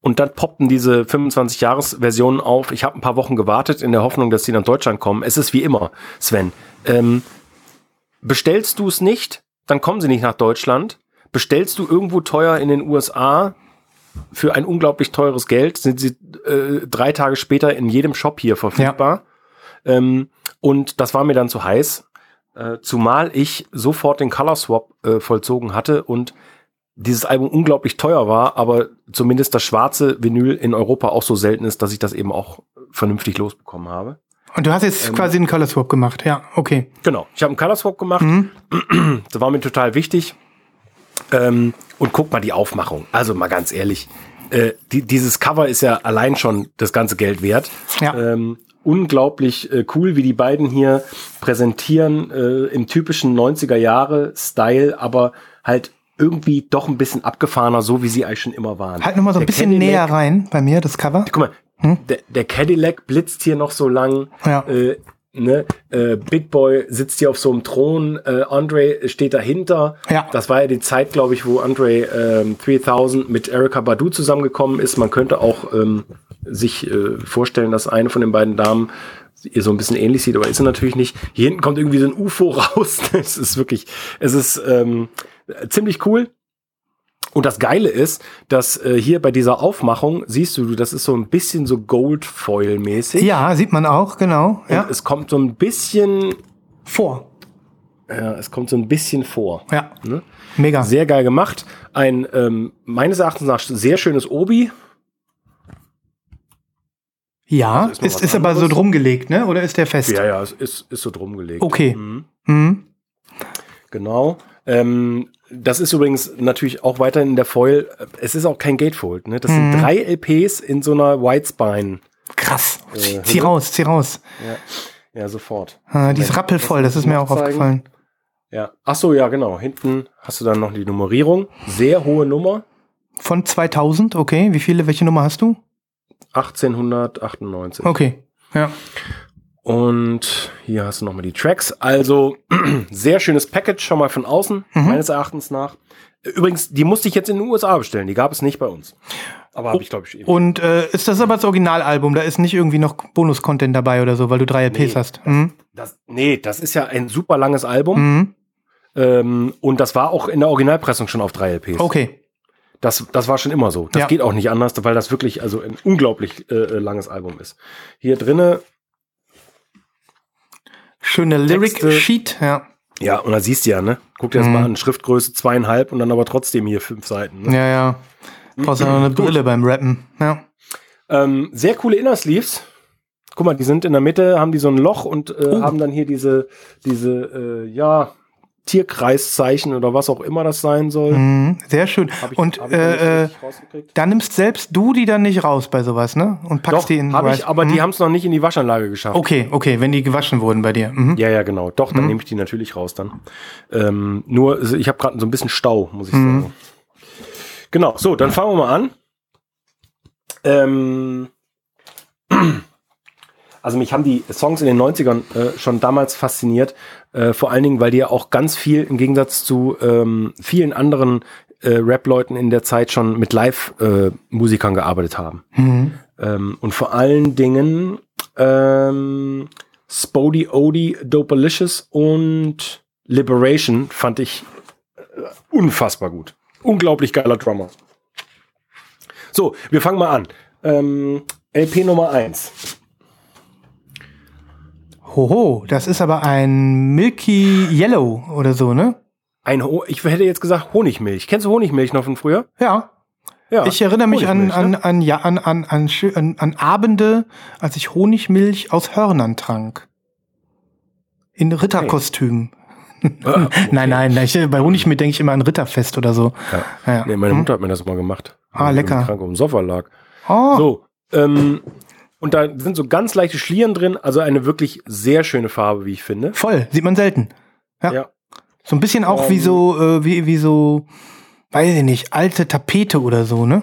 Und dann poppten diese 25-Jahres-Versionen auf. Ich habe ein paar Wochen gewartet in der Hoffnung, dass die nach Deutschland kommen. Es ist wie immer, Sven. Ähm, bestellst du es nicht, dann kommen sie nicht nach Deutschland. Bestellst du irgendwo teuer in den USA, für ein unglaublich teures Geld. Sind sie äh, drei Tage später in jedem Shop hier verfügbar. Ähm, und das war mir dann zu heiß, äh, zumal ich sofort den Color Swap äh, vollzogen hatte und dieses Album unglaublich teuer war, aber zumindest das schwarze Vinyl in Europa auch so selten ist, dass ich das eben auch vernünftig losbekommen habe. Und du hast jetzt quasi einen Color Swap gemacht, ja, okay. Genau, ich habe einen Color Swap gemacht. Das war mir total wichtig. Ähm, und guck mal die Aufmachung. Also mal ganz ehrlich, äh, die, dieses Cover ist ja allein schon das ganze Geld wert. Ja. Ähm, unglaublich äh, cool, wie die beiden hier präsentieren äh, im typischen 90er Jahre Style, aber halt irgendwie doch ein bisschen abgefahrener, so wie sie eigentlich schon immer waren. Halt nochmal so ein Der bisschen Cadillac- näher rein bei mir, das Cover. Guck mal, der, der Cadillac blitzt hier noch so lang. Ja. Äh, ne? äh, Big Boy sitzt hier auf so einem Thron. Äh, Andre steht dahinter. Ja. Das war ja die Zeit, glaube ich, wo Andre ähm, 3000 mit Erika Badu zusammengekommen ist. Man könnte auch ähm, sich äh, vorstellen, dass eine von den beiden Damen ihr so ein bisschen ähnlich sieht, aber ist sie natürlich nicht. Hier hinten kommt irgendwie so ein UFO raus. es ist wirklich, es ist ähm, ziemlich cool. Und das Geile ist, dass äh, hier bei dieser Aufmachung siehst du, das ist so ein bisschen so Goldfoil-mäßig. Ja, sieht man auch, genau. Und Ja. es kommt so ein bisschen, Vor. ja, es kommt so ein bisschen vor. Ja. Ne? Mega. Sehr geil gemacht. Ein ähm, meines Erachtens nach sehr schönes Obi. ja, Also ist ist, ist aber so anderes. drum gelegt, ne? Oder ist der fest? Ja, ja, es ist, ist so drum gelegt. Okay. Mhm. Mhm. Genau. Ähm, das ist übrigens natürlich auch weiterhin in der Foil. Es ist auch kein Gatefold. Ne? Das Mhm. sind drei LPs in so einer Whitespine. Krass. Äh, zieh raus, zieh raus. Ja, sofort. Ah, die ist rappelvoll, das ist mir auch zeigen. aufgefallen. Ja. Ach so, ja, genau. Hinten hast du dann noch die Nummerierung. Sehr hohe Nummer. Von 2000, okay. Wie viele, welche Nummer hast du? 1898. Okay. Ja. Und hier hast du nochmal die Tracks. Also sehr schönes Package schon mal von außen, Mhm. meines Erachtens nach. Übrigens, die musste ich jetzt in den USA bestellen. Die gab es nicht bei uns. Aber habe ich, glaube ich, eben. Und äh, ist das aber das Originalalbum? Da ist nicht irgendwie noch Bonus-Content dabei oder so, weil du drei LPs Nee. hast. Mhm. Das, nee, das ist ja ein super langes Album. Mhm. Ähm, und das war auch in der Originalpressung schon auf drei LPs. Okay. Das, das war schon immer so. Das Ja. geht auch nicht anders, weil das wirklich also ein unglaublich äh, äh, langes Album ist. Hier drinne, Schöne Texte. Lyric-Sheet, ja. ja, und da siehst du ja, ne? Guck dir das Mhm. mal an, Schriftgröße zweieinhalb und dann aber trotzdem hier fünf Seiten. Ne? Ja, ja. Brauchst du noch eine Brille beim Rappen. Ja. Ähm, sehr coole Innersleeves. Guck mal, die sind in der Mitte, haben die so ein Loch und äh, Oh. haben dann hier diese, diese, äh, ja, Tierkreiszeichen oder was auch immer das sein soll. Mhm. Sehr schön. Ich- Und äh, äh, richtig rausgekriegt. da nimmst selbst du die dann nicht raus bei sowas, ne? Und packst Doch, die in habe ich, aber die Mhm. haben es noch nicht in die Waschanlage geschafft. Okay, okay, wenn die gewaschen wurden bei dir. Mhm. Ja, ja, genau. Doch, dann Mhm. nehme ich die natürlich raus dann. Ähm, nur, ich habe gerade so ein bisschen Stau, muss ich Mhm. sagen. Genau, so, dann fangen wir mal an. Ähm, also mich haben die Songs in den 90ern äh, schon damals fasziniert. Äh, vor allen Dingen, weil die ja auch ganz viel im Gegensatz zu ähm, vielen anderen äh, Rap-Leuten in der Zeit schon mit Live-Musikern gearbeitet haben. Mhm. Ähm, und vor allen Dingen ähm, Spody Odie, Dopalicious und Liberation fand ich äh, unfassbar gut. Unglaublich geiler Drummer. So, wir fangen mal an. Ähm, LP Nummer 1. Hoho, das ist aber ein Milky Yellow oder so, ne? Ein Ho ich hätte jetzt gesagt Honigmilch. Kennst du Honigmilch noch von früher? Ja. Ja. Ich erinnere mich an, an, ne? an, ja, an, an, an, an, an Abende, als ich Honigmilch aus Hörnern trank. In Ritterkostüm. Ah, okay. Nein, nein, ich, bei Honigmilch denke ich immer an Ritterfest oder so. Ja. Ja. Nee, meine Hm? Mutter hat mir das mal gemacht. Ah, lecker. Krank auf dem Sofa lag. Oh, So, ähm, und da sind so ganz leichte Schlieren drin, also eine wirklich sehr schöne Farbe, wie ich finde. voll, sieht man selten. Ja. Ja. So ein bisschen auch wie Ähm. so, äh, wie, wie so, weiß ich nicht, alte Tapete oder so, ne?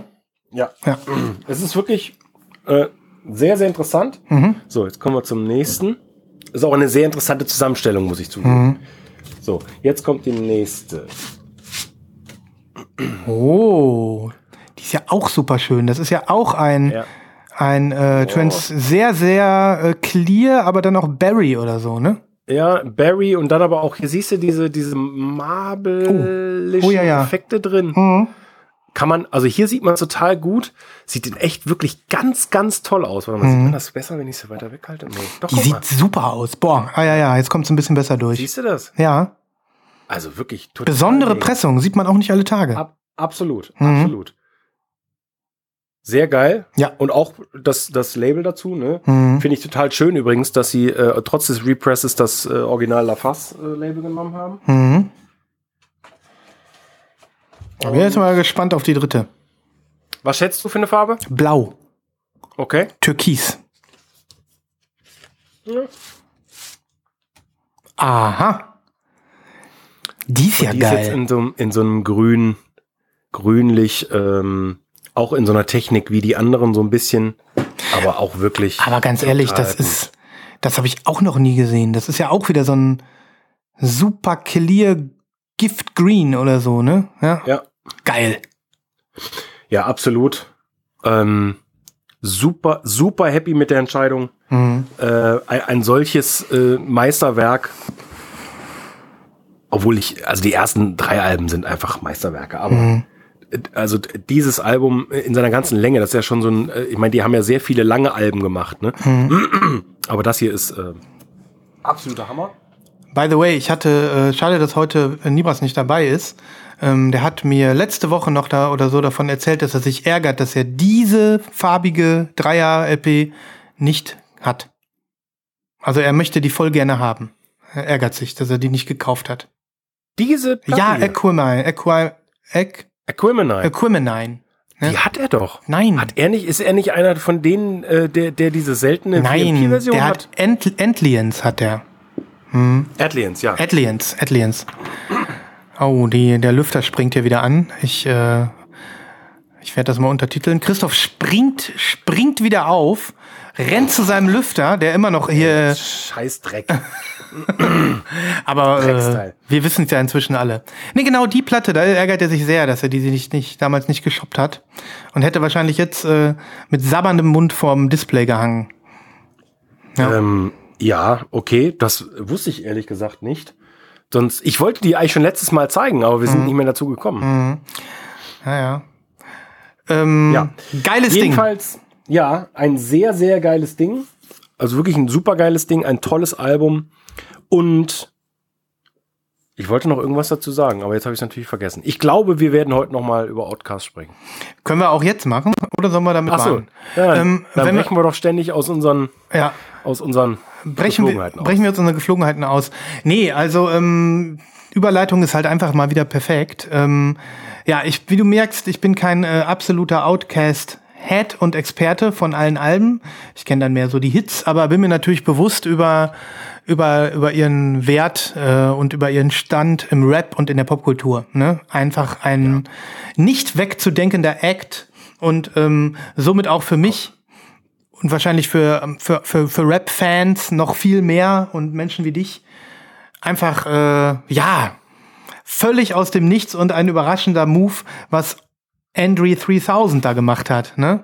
Ja. Ja. Es ist wirklich äh, sehr, sehr interessant. Mhm. So, jetzt kommen wir zum nächsten. Ist auch eine sehr interessante Zusammenstellung, muss ich zugeben. Mhm. So, jetzt kommt die nächste. Oh, die ist ja auch super schön. Das ist ja auch ein, Ja. Ein äh, Trans sehr, sehr äh, clear, aber dann auch Berry oder so, ne? Ja, Barry und dann aber auch, hier siehst du diese, diese marbelischen Oh. Oh, ja, ja. Effekte drin. Mhm. Kann man, also hier sieht man total gut. Sieht in echt wirklich ganz, ganz toll aus. Warte mal, sieht man das besser, wenn ich es weiter weghalte? Nee. Doch, Die guck mal. sieht super aus. Boah, ah ja, ja, jetzt kommt es ein bisschen besser durch. Siehst du das? Ja. Also wirklich total. Besondere mega. Pressung, sieht man auch nicht alle Tage. Ab, absolut, Mhm. absolut. Sehr geil. Ja. Und auch das, das Label dazu, ne? Mhm. Finde ich total schön übrigens, dass sie äh, trotz des Represses das äh, Original LaFaz-Label genommen haben. Mhm. Ich bin jetzt mal gespannt auf die dritte. Was schätzt du für eine Farbe? Blau, Okay. Türkis. Aha. Die ist ja Die ist jetzt geil. in so, einem- in so einem grün, grünlich, ähm, auch in so einer Technik wie die anderen so ein bisschen, aber auch wirklich. Aber ganz ehrlich, das ist, das habe ich auch noch nie gesehen. Das ist ja auch wieder so ein super clear Gift Green oder so, ne? Ja. Ja. Geil. Ja, absolut. Ähm, super, super happy mit der Entscheidung. Mhm. Äh, ein, ein solches äh, Meisterwerk. Obwohl ich, also die ersten drei Alben sind einfach Meisterwerke, aber Mhm. Also dieses Album in seiner ganzen Länge, das ist ja schon so ein, äh, ich meine, die haben ja sehr viele lange Alben gemacht, ne? Mhm. Aber das hier ist äh, absoluter Hammer. By the way, ich hatte, äh, schade, dass heute äh, Nibras nicht dabei ist. Ähm, der hat mir letzte Woche noch da oder so davon erzählt, dass er sich ärgert, dass er diese farbige Dreier-LP nicht hat. Also er möchte die voll gerne haben. Er ärgert sich, dass er die nicht gekauft hat. Diese Platte ja, hier, Equimine, Equi, Equ, Aquemini, Equimine. die hat er doch. Nein. Hat er nicht, ist er nicht einer von denen, äh, der, der diese seltene Nein, VMP-Version der hat? hat Ent Entliens hat der. Atlians, ja. Atliens, Atliens. Oh, die, der Lüfter springt hier wieder an. Ich, äh, ich werde das mal untertiteln. Christoph springt, springt wieder auf, rennt zu seinem Lüfter, der immer noch hier, Scheiß Dreck. aber äh, wir wissen es ja inzwischen alle. Nee, genau die Platte, da ärgert er sich sehr, dass er die nicht, nicht damals nicht geshoppt hat und hätte wahrscheinlich jetzt äh, mit sabberndem Mund vorm Display gehangen. Ja. Ähm, ja, okay, das wusste ich ehrlich gesagt nicht. Sonst, ich wollte die eigentlich schon letztes Mal zeigen, aber wir sind Mhm. nicht mehr dazu gekommen. Ja, ja. Ähm, Ja. Geiles Ding. Ja, ein sehr, sehr geiles Ding. Also wirklich ein super geiles Ding, ein tolles Album. Und ich wollte noch irgendwas dazu sagen, aber jetzt habe ich es natürlich vergessen. Ich glaube, wir werden heute noch mal über Outcast sprechen. Können wir auch jetzt machen oder sollen wir damit Ach so, warten? ja, Ähm, dann wenn wir- brechen wir doch ständig aus unseren, Ja. aus unseren brechen wir, Geflogenheiten aus. brechen wir uns unsere Geflogenheiten aus. Nee, also ähm, Überleitung ist halt einfach mal wieder perfekt. Ähm, ja, ich, wie du merkst, ich bin kein äh, absoluter Outcast. Head und Experte von allen Alben. Ich kenne dann mehr so die Hits, aber bin mir natürlich bewusst über, über, über ihren Wert äh, und über ihren Stand im Rap und in der Popkultur. Ne? Einfach ein nicht wegzudenkender Act und ähm, somit auch für mich und wahrscheinlich für, für, für, für Rap-Fans noch viel mehr und Menschen wie dich einfach, äh, ja, völlig aus dem Nichts und ein überraschender Move, was Andre 3000 da gemacht hat, ne?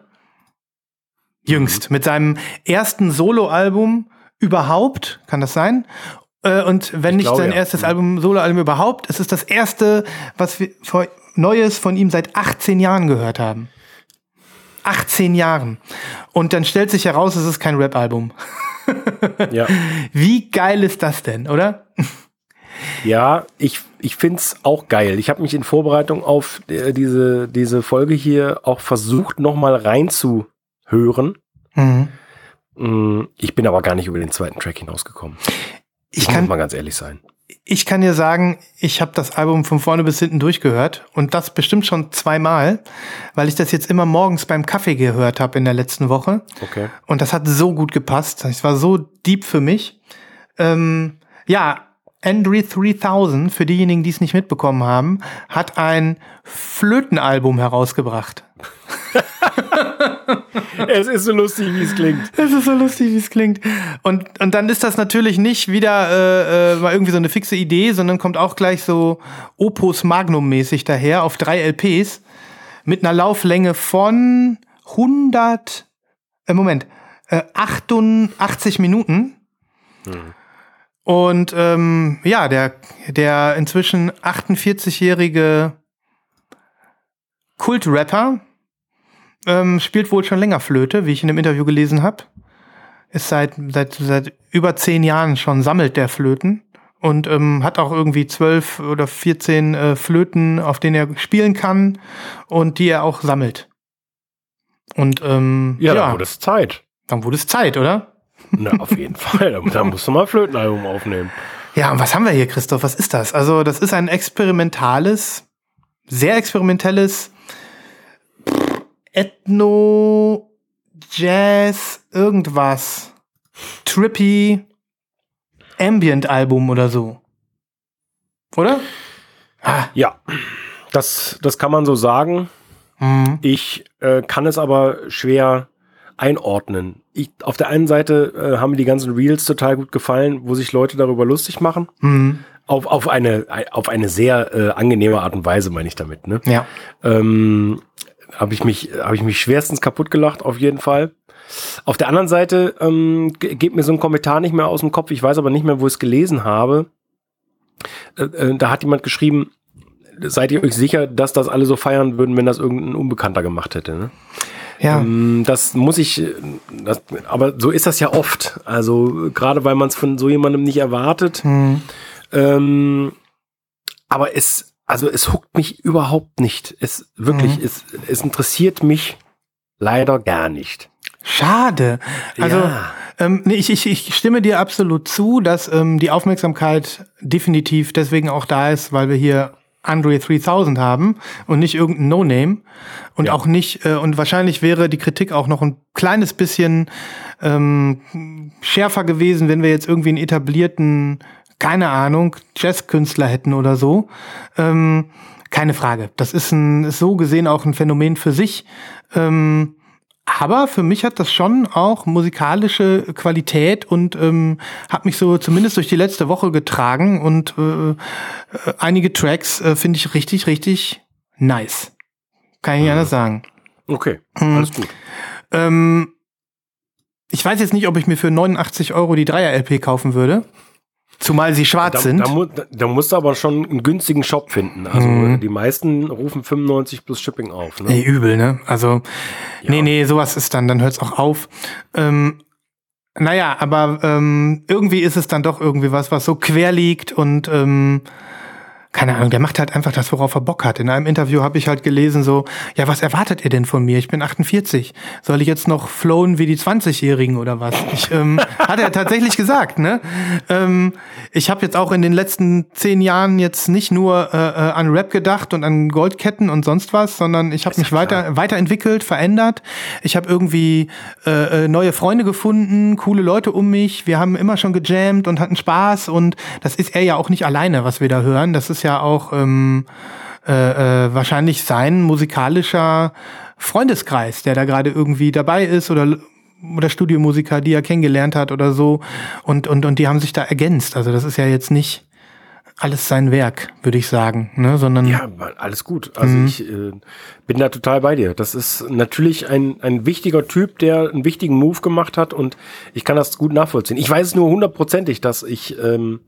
Jüngst, mit seinem ersten Soloalbum überhaupt, kann das sein? Äh, Und wenn nicht glaube, sein ja. erstes Album, Soloalbum überhaupt, es ist das erste, was wir vor- Neues von ihm seit 18 Jahren gehört haben. 18 Jahren. Und dann stellt sich heraus, es ist kein Rap-Album. Ja, Wie geil ist das denn, oder? Ja ich, ich finde es auch geil. Ich habe mich in Vorbereitung auf äh, diese, diese Folge hier auch versucht, noch mal reinzuhören. Mhm. Mm, Ich bin aber gar nicht über den zweiten Track hinausgekommen. Ich muss kann, mal ganz ehrlich sein. ich kann dir sagen, ich habe das Album von vorne bis hinten durchgehört und das bestimmt schon zweimal, weil ich das jetzt immer morgens beim Kaffee gehört habe in der letzten Woche. Okay. Und das hat so gut gepasst. Es war so deep für mich. Ähm, ja, Andre 3000, für diejenigen, die es nicht mitbekommen haben, hat ein Flötenalbum herausgebracht. Es ist so lustig, wie es klingt. Das ist so lustig, wie es klingt. Und, und dann ist das natürlich nicht wieder äh, äh, mal irgendwie so eine fixe Idee, sondern kommt auch gleich so Opus Magnum-mäßig daher auf drei LPs mit einer Lauflänge von 100, äh, Moment, äh, 88 Minuten. Und ähm, ja, der, der inzwischen 48-jährige Kult-Rapper, ähm, spielt wohl schon länger Flöte, wie ich in dem Interview gelesen habe. Ist seit, seit, seit über zehn Jahren schon sammelt der Flöten und ähm, hat auch irgendwie zwölf oder 14 äh, Flöten, auf denen er spielen kann und die er auch sammelt. Und ähm, Ja, dann wurde es Zeit. dann wurde es Zeit, oder? Na, auf jeden Fall. Da, musst du mal ein Flötenalbum aufnehmen. Ja, und was haben wir hier, Christoph? Was ist das? Also, das ist ein experimentales, sehr experimentelles Ethno, Jazz, irgendwas. Trippy Ambient-Album oder so. Oder? Ja, das, das kann man so sagen. Hm. Ich äh, kann es aber schwer einordnen. Ich, auf der einen Seite äh, haben mir die ganzen Reels total gut gefallen, wo sich Leute darüber lustig machen. Hm. Auf, auf, eine, auf eine sehr äh, angenehme Art und Weise, meine ich damit. Ne? Ja. ähm, habe ich mich habe ich mich schwerstens kaputt gelacht auf jeden Fall. Auf der anderen Seite ähm, ge- geht mir so ein Kommentar nicht mehr aus dem Kopf. Ich weiß aber nicht mehr, wo ich es gelesen habe. Äh, äh, da hat jemand geschrieben: Seid ihr euch sicher, dass das alle so feiern würden, wenn das irgendein Unbekannter gemacht hätte? Ne? Ja. Ähm, Das muss ich, das, aber so ist das ja oft. Also gerade weil man es von so jemandem nicht erwartet. Hm. Ähm, aber es, also es huckt mich überhaupt nicht. Es wirklich, Mhm. es, es interessiert mich leider gar nicht. Schade. Also, Ja. ähm, nee, ich, ich, ich stimme dir absolut zu, dass ähm, die Aufmerksamkeit definitiv deswegen auch da ist, weil wir hier Andre 3000 haben und nicht irgendein No-Name und Ja. auch nicht, äh, und wahrscheinlich wäre die Kritik auch noch ein kleines bisschen ähm, schärfer gewesen, wenn wir jetzt irgendwie einen etablierten, keine Ahnung, Jazzkünstler hätten oder so. Ähm, keine Frage. Das ist, ein, ist so gesehen auch ein Phänomen für sich. Ähm, aber für mich hat das schon auch musikalische Qualität und ähm, hat mich so zumindest durch die letzte Woche getragen und äh, äh, einige Tracks äh, finde ich richtig, richtig nice. Kann ich nicht anders sagen. Okay, Mhm. alles gut. Ähm, ich weiß jetzt nicht, ob ich mir für 89 Euro die Dreier-LP kaufen würde. Zumal sie schwarz Da, sind. da, da, da musst du aber schon einen günstigen Shop finden. Also Mhm. die meisten rufen 95 plus Shipping auf. Ne? Nee, übel, ne? Also, nee, Ja. nee, sowas ist dann, dann hört's auch auf. Ähm, naja, aber ähm, irgendwie ist es dann doch irgendwie was, was so quer liegt und ähm, keine Ahnung, der macht halt einfach das, worauf er Bock hat. In einem Interview habe ich halt gelesen, so, ja, was erwartet ihr denn von mir? Ich bin 48. Soll ich jetzt noch flown wie die 20-Jährigen oder was? Ich, ähm, hat er tatsächlich gesagt, ne? Ähm, ich habe jetzt auch in den letzten zehn Jahren jetzt nicht nur äh, äh, an Rap gedacht und an Goldketten und sonst was, sondern ich habe mich weiter, weiterentwickelt, verändert. Ich habe irgendwie äh, äh, neue Freunde gefunden, coole Leute um mich. Wir haben immer schon gejammt und hatten Spaß und das ist er ja auch nicht alleine, was wir da hören. Das ist ja auch ähm, äh, äh, wahrscheinlich sein musikalischer Freundeskreis, der da gerade irgendwie dabei ist oder oder Studiomusiker, die er kennengelernt hat oder so und und und die haben sich da ergänzt. Also das ist ja jetzt nicht alles sein Werk, würde ich sagen, ne, sondern Ja, alles gut. Also Mhm. ich äh, bin da total bei dir. Das ist natürlich ein, ein wichtiger Typ, der einen wichtigen Move gemacht hat und ich kann das gut nachvollziehen. Ich weiß nur hundertprozentig, dass ich, ähm,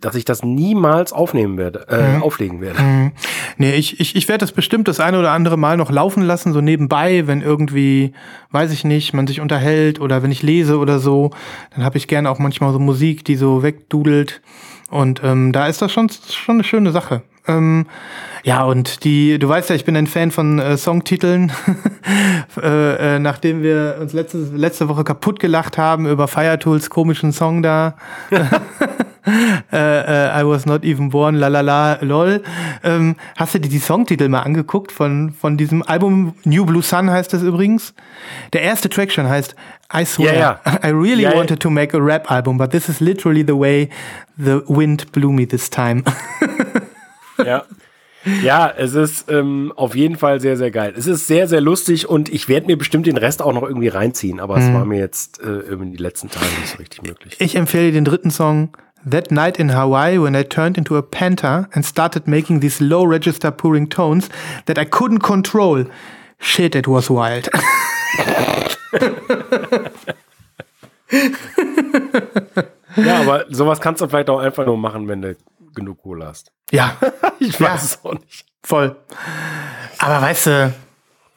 dass ich das niemals aufnehmen werde, äh, Mhm. auflegen werde. Nee, ich, ich, ich werde das bestimmt das eine oder andere Mal noch laufen lassen, so nebenbei, wenn irgendwie, weiß ich nicht, man sich unterhält oder wenn ich lese oder so, dann habe ich gerne auch manchmal so Musik, die so wegdudelt. Und ähm, da ist das schon, schon eine schöne Sache. Ähm, ja, und die, du weißt ja, ich bin ein Fan von äh, Songtiteln. äh, äh, nachdem wir uns letzte, letzte Woche kaputt gelacht haben über Firetools komischen Song da. äh, äh, I was not even born, la la la, lol. Ähm, hast du dir die Songtitel mal angeguckt von, von diesem Album? New Blue Sun heißt das übrigens. Der erste Track schon heißt I swear, Ja, ja. I really ja. wanted to make a rap album, but this is literally the way the wind blew me this time. Ja. Ja, es ist ähm, auf jeden Fall sehr, sehr geil. Es ist sehr, sehr lustig und ich werde mir bestimmt den Rest auch noch irgendwie reinziehen, aber Mhm. es war mir jetzt äh, in die letzten Tage nicht so richtig möglich. Ich empfehle dir den dritten Song. That night in Hawaii when I turned into a panther and started making these low register purring tones that I couldn't control. Shit, it was wild. Ja, aber sowas kannst du vielleicht auch einfach nur machen, wenn du genug Kohle hast. Ja, Ich Ja. es auch nicht. voll. Aber weißt du,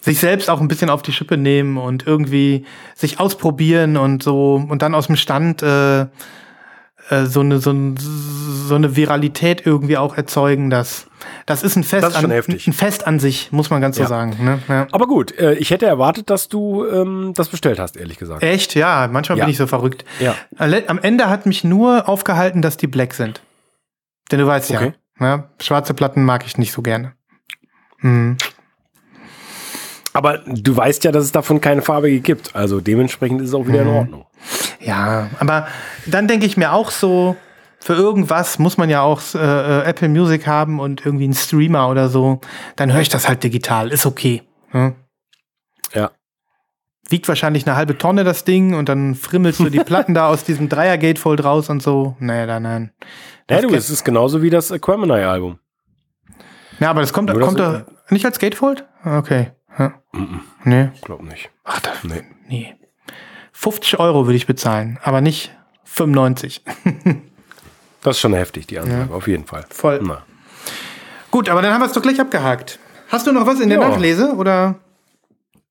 sich selbst auch ein bisschen auf die Schippe nehmen und irgendwie sich ausprobieren und so und dann aus dem Stand äh, äh, so eine so, ein, so eine Viralität irgendwie auch erzeugen, das das ist ein Fest Das ist an ein Fest an sich, muss man ganz so Ja. sagen, ne? Ja. Aber gut, äh, ich hätte erwartet, dass du ähm, das bestellt hast, ehrlich gesagt. Echt, ja, manchmal Ja. bin ich so verrückt. Ja. Alle- Am Ende hat mich nur aufgehalten, dass die black sind. Denn du weißt Okay. ja, ne? schwarze Platten mag ich nicht so gerne. Hm. Aber du weißt ja, dass es davon keine farbige gibt. Also dementsprechend ist es auch wieder in Ordnung. Ja, aber dann denke ich mir auch so, für irgendwas muss man ja auch äh, äh, Apple Music haben und irgendwie einen Streamer oder so. Dann höre ich das halt digital, ist okay. Ne? Ja. Wiegt wahrscheinlich eine halbe Tonne das Ding und dann frimmelst du die Platten da aus diesem Dreier-Gatefold raus und so. Nee, nein, nein. Ja, Das du, geht- es ist genauso wie das Aquemini-Album. Ja, aber das kommt, Nur, kommt du- da nicht als Gatefold? Okay. Ja. Nee. Glaub nicht. Ach, das, Nee. nee. 50 Euro würde ich bezahlen, aber nicht 95. Das ist schon heftig, die Ansage, auf jeden Fall. Voll. Na. Gut, aber dann haben wir es doch gleich abgehakt. Hast du noch was in der Ja. Nachlese oder?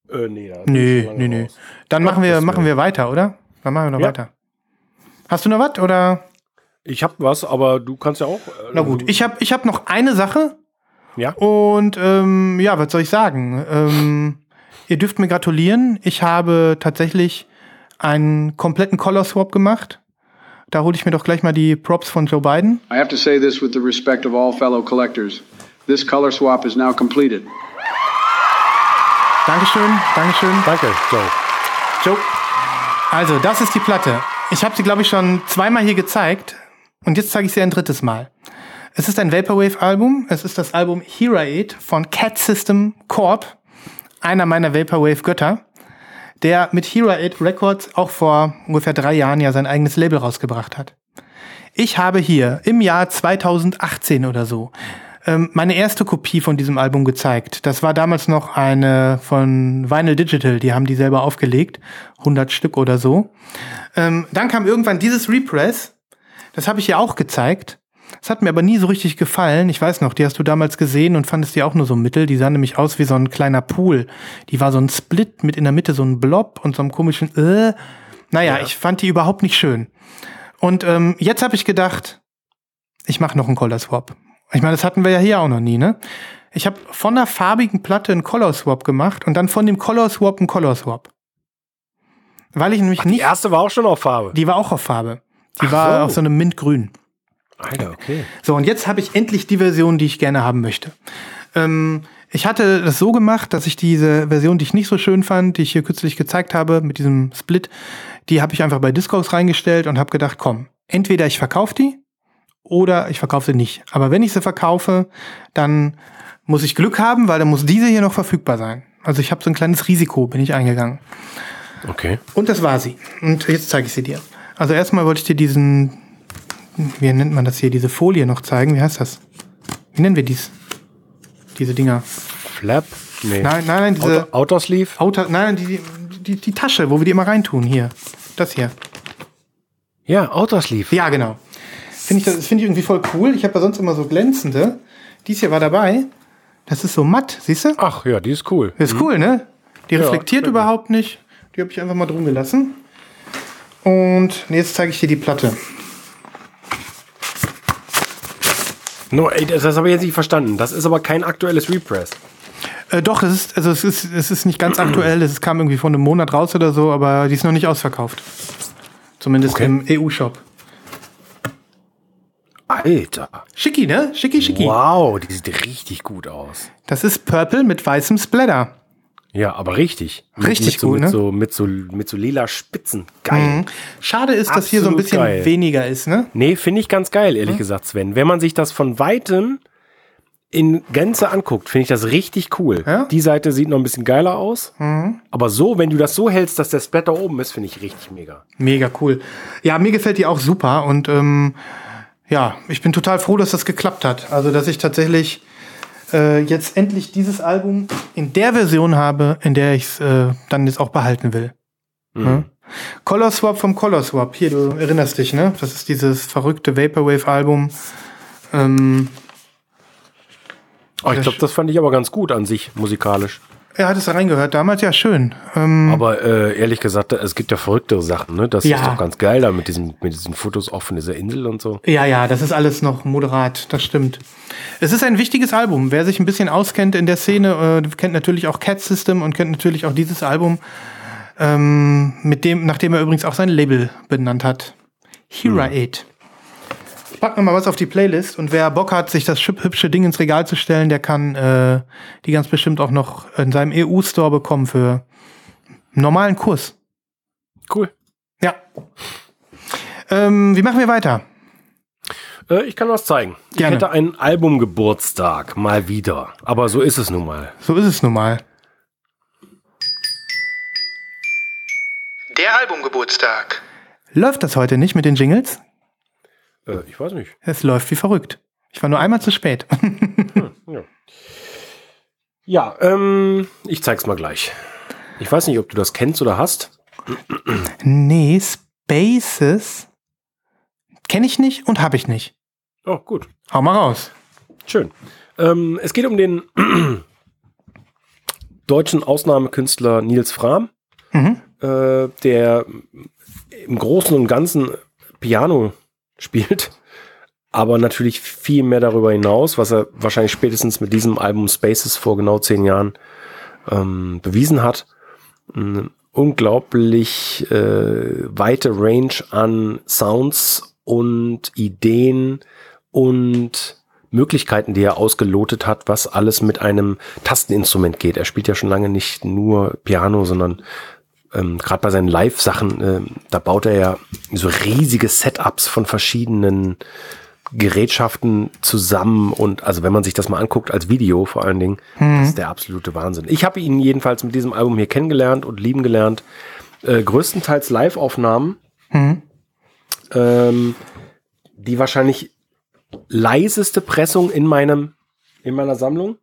Äh, nee, da lange nö. raus. Dann machen wir, machen wir weiter, oder? Dann machen wir noch Ja. weiter. Hast du noch was oder? Ich hab was, aber du kannst ja auch. äh, Na gut, ich habe ich hab noch eine Sache Ja. und ähm, ja, was soll ich sagen? Ähm, ihr dürft mir gratulieren. Ich habe tatsächlich einen kompletten Color Swap gemacht. Da hole ich mir doch gleich mal die Props von Joe Biden. I have to say this with the respect of all fellow collectors. This color swap is now completed. Dankeschön, Dankeschön. Danke, Joe. Joe. Also, das ist die Platte. Ich habe sie, glaube ich, schon zweimal hier gezeigt. Und jetzt zeige ich sie ein drittes Mal. Es ist ein Vaporwave-Album. Es ist das Album Heraid von Cat System Corp. Einer meiner Vaporwave-Götter. Der mit Heraid Records auch vor ungefähr drei Jahren ja sein eigenes Label rausgebracht hat. Ich habe hier im Jahr 2018 oder so ähm, meine erste Kopie von diesem Album gezeigt. Das war damals noch eine von Vinyl Digital, die haben die selber aufgelegt, 100 Stück oder so. Ähm, dann kam irgendwann dieses Repress, das habe ich ja auch gezeigt. Das hat mir aber nie so richtig gefallen. Ich weiß noch, die hast du damals gesehen und fandest die auch nur so mittel. Die sah nämlich aus wie so ein kleiner Pool. Die war so ein Split mit in der Mitte so ein Blob und so einem komischen äh. Naja, ich fand die überhaupt nicht schön. Und ähm, jetzt habe ich gedacht, ich mache noch einen Color Swap. Ich meine, das hatten wir ja hier auch noch nie, ne? Ich habe von der farbigen Platte einen Color Swap gemacht und dann von dem Color Swap einen Color Swap. Weil ich nämlich Die nicht. erste war auch schon auf Farbe. Die war auch auf Farbe. Die Ach war so. auf so einem Mintgrün. Alter, okay. So, und jetzt habe ich endlich die Version, die ich gerne haben möchte. Ähm, ich hatte das so gemacht, dass ich diese Version, die ich nicht so schön fand, die ich hier kürzlich gezeigt habe, mit diesem Split, die habe ich einfach bei Discogs reingestellt und habe gedacht, komm, entweder ich verkaufe die oder ich verkaufe sie nicht. Aber wenn ich sie verkaufe, dann muss ich Glück haben, weil dann muss diese hier noch verfügbar sein. Also ich habe so ein kleines Risiko, bin ich eingegangen. Okay. Und das war sie. Und jetzt zeige ich sie dir. Also erstmal wollte ich dir diesen, wie nennt man das hier, diese Folie noch zeigen. Wie heißt das? Wie nennen wir dies? Diese Dinger. Flap? Nee. Nein, nein, nein, diese Outer, Outer Sleeve? Outer, nein, die, die, die Tasche, wo wir die immer reintun. Hier. Das hier. Ja, Outer Sleeve. Ja, genau. Finde ich, das finde ich irgendwie voll cool. Ich habe ja sonst immer so glänzende. Dies hier war dabei. Das ist so matt, siehst du? Ach ja, die ist cool. Das ist cool, ne? Die Ja, reflektiert mir. überhaupt nicht. Die habe ich einfach mal drum gelassen. Und jetzt zeige ich dir die Platte. No, ey, das, das habe ich jetzt nicht verstanden. Das ist aber kein aktuelles Repress. Äh, doch, es ist, also es ist, es ist nicht ganz aktuell. Es kam irgendwie vor einem Monat raus oder so, aber die ist noch nicht ausverkauft. Zumindest Okay. im EU-Shop. Alter. Schicki, ne? Schicki, schicki. Wow, die sieht richtig gut aus. Das ist Purple mit weißem Splatter. Ja, aber richtig. Mit, Richtig mit so, gut, mit ne? So, mit, so, mit so lila Spitzen. Geil. Schade ist, dass hier so ein Absolut bisschen geil. weniger ist, ne? Nee, finde ich ganz geil, ehrlich gesagt, Sven. Wenn man sich das von Weitem in Gänze anguckt, finde ich das richtig cool. Ja? Die Seite sieht noch ein bisschen geiler aus. Aber so, wenn du das so hältst, dass der Splatter oben ist, finde ich richtig mega. Mega cool. Ja, mir gefällt die auch super und ähm, ja, ich bin total froh, dass das geklappt hat. Also, dass ich tatsächlich äh, jetzt endlich dieses Album in der Version habe, in der ich es äh, dann jetzt auch behalten will. Ja? Color Swap vom Color Swap. Hier, du erinnerst dich, ne? Das ist dieses verrückte Vaporwave-Album. Ähm, Oh, ich glaube, das fand ich aber ganz gut an sich, musikalisch. Er hat es da reingehört, damals ja schön. Ähm, Aber äh, ehrlich gesagt, es gibt ja verrücktere Sachen, ne? Das Ja. ist doch ganz geil da mit diesen, mit diesen Fotos auch von dieser Insel und so. Ja, ja, das ist alles noch moderat, das stimmt. Es ist ein wichtiges Album. Wer sich ein bisschen auskennt in der Szene, äh, kennt natürlich auch Cat System und kennt natürlich auch dieses Album, ähm, mit dem, nachdem er übrigens auch sein Label benannt hat. Hera 8. Ich pack noch mal was auf die Playlist und wer Bock hat, sich das hübsche Ding ins Regal zu stellen, der kann äh, die ganz bestimmt auch noch in seinem EU-Store bekommen für einen normalen Kurs. Cool. Ja. Ähm, wie machen wir weiter? Äh, ich kann was zeigen. Gerne. Ich hätte einen Albumgeburtstag, mal wieder. Aber so ist es nun mal. So ist es nun mal. Der Albumgeburtstag. Läuft das heute nicht mit den Jingles? Äh, ich weiß nicht. Es läuft wie verrückt. Ich war nur einmal zu spät. Ja, ähm, ich zeig's mal gleich. Ich weiß nicht, ob du das kennst oder hast. nee, Spaces kenne ich nicht und habe ich nicht. Oh, gut. Hau mal raus. Schön. Ähm, es geht um den deutschen Ausnahmekünstler Nils Frahm, Mhm. äh, der im Großen und Ganzen Piano spielt, aber natürlich viel mehr darüber hinaus, was er wahrscheinlich spätestens mit diesem Album Spaces vor genau zehn Jahren ähm, bewiesen hat. Eine unglaublich äh, weite Range an Sounds und Ideen und Möglichkeiten, die er ausgelotet hat, was alles mit einem Tasteninstrument geht. Er spielt ja schon lange nicht nur Piano, sondern ähm, gerade bei seinen Live-Sachen, ähm, da baut er ja so riesige Setups von verschiedenen Gerätschaften zusammen und also wenn man sich das mal anguckt als Video vor allen Dingen, das ist der absolute Wahnsinn. Ich habe ihn jedenfalls mit diesem Album hier kennengelernt und lieben gelernt. Äh, größtenteils Live-Aufnahmen, ähm, die wahrscheinlich leiseste Pressung in meinem in meiner Sammlung.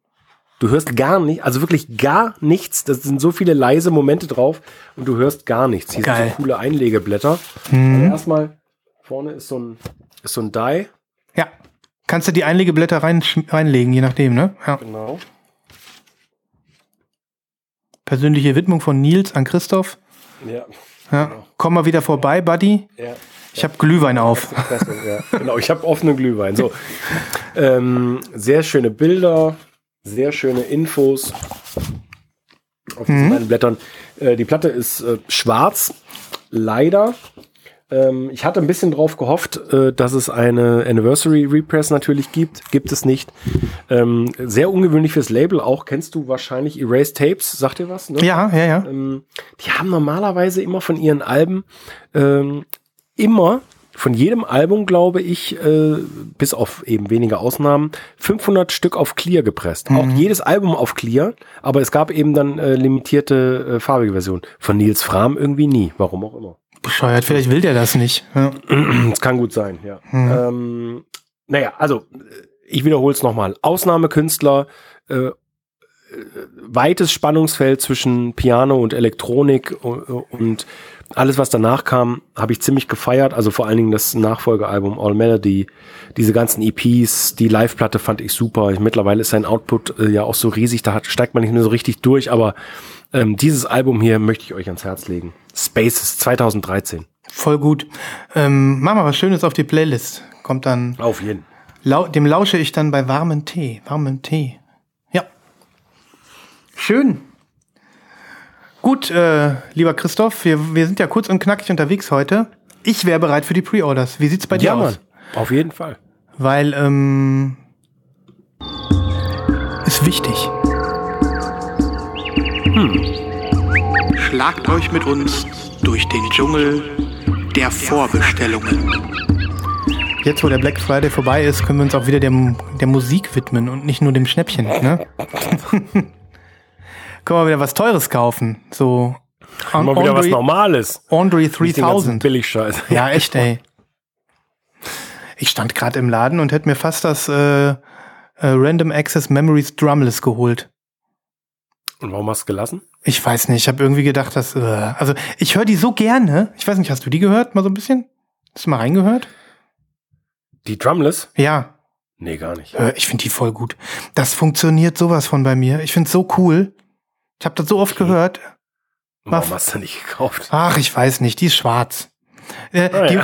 Du hörst gar nicht, also wirklich gar nichts. Das sind so viele leise Momente drauf und du hörst gar nichts. Hier Geil. sind so coole Einlegeblätter. Also erstmal vorne ist so ein ist so ein Die. Ja. Kannst du die Einlegeblätter rein, reinlegen, je nachdem, ne? Ja. Genau. Persönliche Widmung von Nils an Christoph. Ja. Ja. Komm mal wieder vorbei, Buddy. ja. Ich habe Glühwein auf. Ja. Genau, ich habe offenen Glühwein. So. Ähm, sehr schöne Bilder, sehr schöne Infos auf diesen beiden Blättern. Äh, die Platte ist äh, schwarz, leider. Ähm, ich hatte ein bisschen drauf gehofft, äh, dass es eine Anniversary Repress natürlich gibt. Gibt es nicht. Ähm, sehr ungewöhnlich fürs Label auch. Kennst du wahrscheinlich Erased Tapes? Sagt dir was? Ne? Ja, ja, ja. Ähm, die haben normalerweise immer von ihren Alben ähm, immer von jedem Album, glaube ich, äh, bis auf eben wenige Ausnahmen, 500 Stück auf Clear gepresst. Auch jedes Album auf Clear, aber es gab eben dann äh, limitierte äh, farbige Versionen. Von Nils Fram irgendwie nie, warum auch immer. Bescheuert, vielleicht will der das nicht. Ja. Das kann gut sein, ja. Ähm, naja, also äh, ich wiederhole es nochmal. Ausnahmekünstler, äh, äh, weites Spannungsfeld zwischen Piano und Elektronik und, und alles, was danach kam, habe ich ziemlich gefeiert. Also vor allen Dingen das Nachfolgealbum All Melody, diese ganzen EPs, die Live-Platte fand ich super. Ich, mittlerweile ist sein Output äh, ja auch so riesig, da hat, steigt man nicht nur so richtig durch, aber ähm, dieses Album hier möchte ich euch ans Herz legen. Spaces 2013. Voll gut. Ähm, mach mal was Schönes auf die Playlist. Kommt dann, Auf jeden. lau dem lausche ich dann bei warmem Tee. Warmem Tee. Ja. Schön. Gut, äh, lieber Christoph, wir, wir sind ja kurz und knackig unterwegs heute. Ich wäre bereit für die Pre-Orders. Wie sieht's bei dir Ja, aus? Mann. Auf jeden Fall. Weil, ähm, ist wichtig. Schlagt euch mit uns durch den Dschungel der Vorbestellungen. Jetzt, wo der Black Friday vorbei ist, können wir uns auch wieder dem, der Musik widmen und nicht nur dem Schnäppchen. Ne? können wir wieder was Teures kaufen. So Mal wieder was Andre, Normales. Andre Nicht den ganzen 3000. Billigscheiß. Ja, echt, ey. Ich stand gerade im Laden und hätte mir fast das äh, äh, Random Access Memories Drumless geholt. Und warum hast du gelassen? Ich weiß nicht, ich habe irgendwie gedacht, dass. Äh, also, ich höre die so gerne. Ich weiß nicht, hast du die gehört? Mal so ein bisschen? Hast du mal reingehört? Die Drumless? Ja. Nee, gar nicht. Äh, Ich finde die voll gut. Das funktioniert sowas von bei mir. Ich finde es so cool. Ich habe das so oft gehört. Warum hast du nicht gekauft? Ach, ich weiß nicht, die ist schwarz. Äh, Ah, die,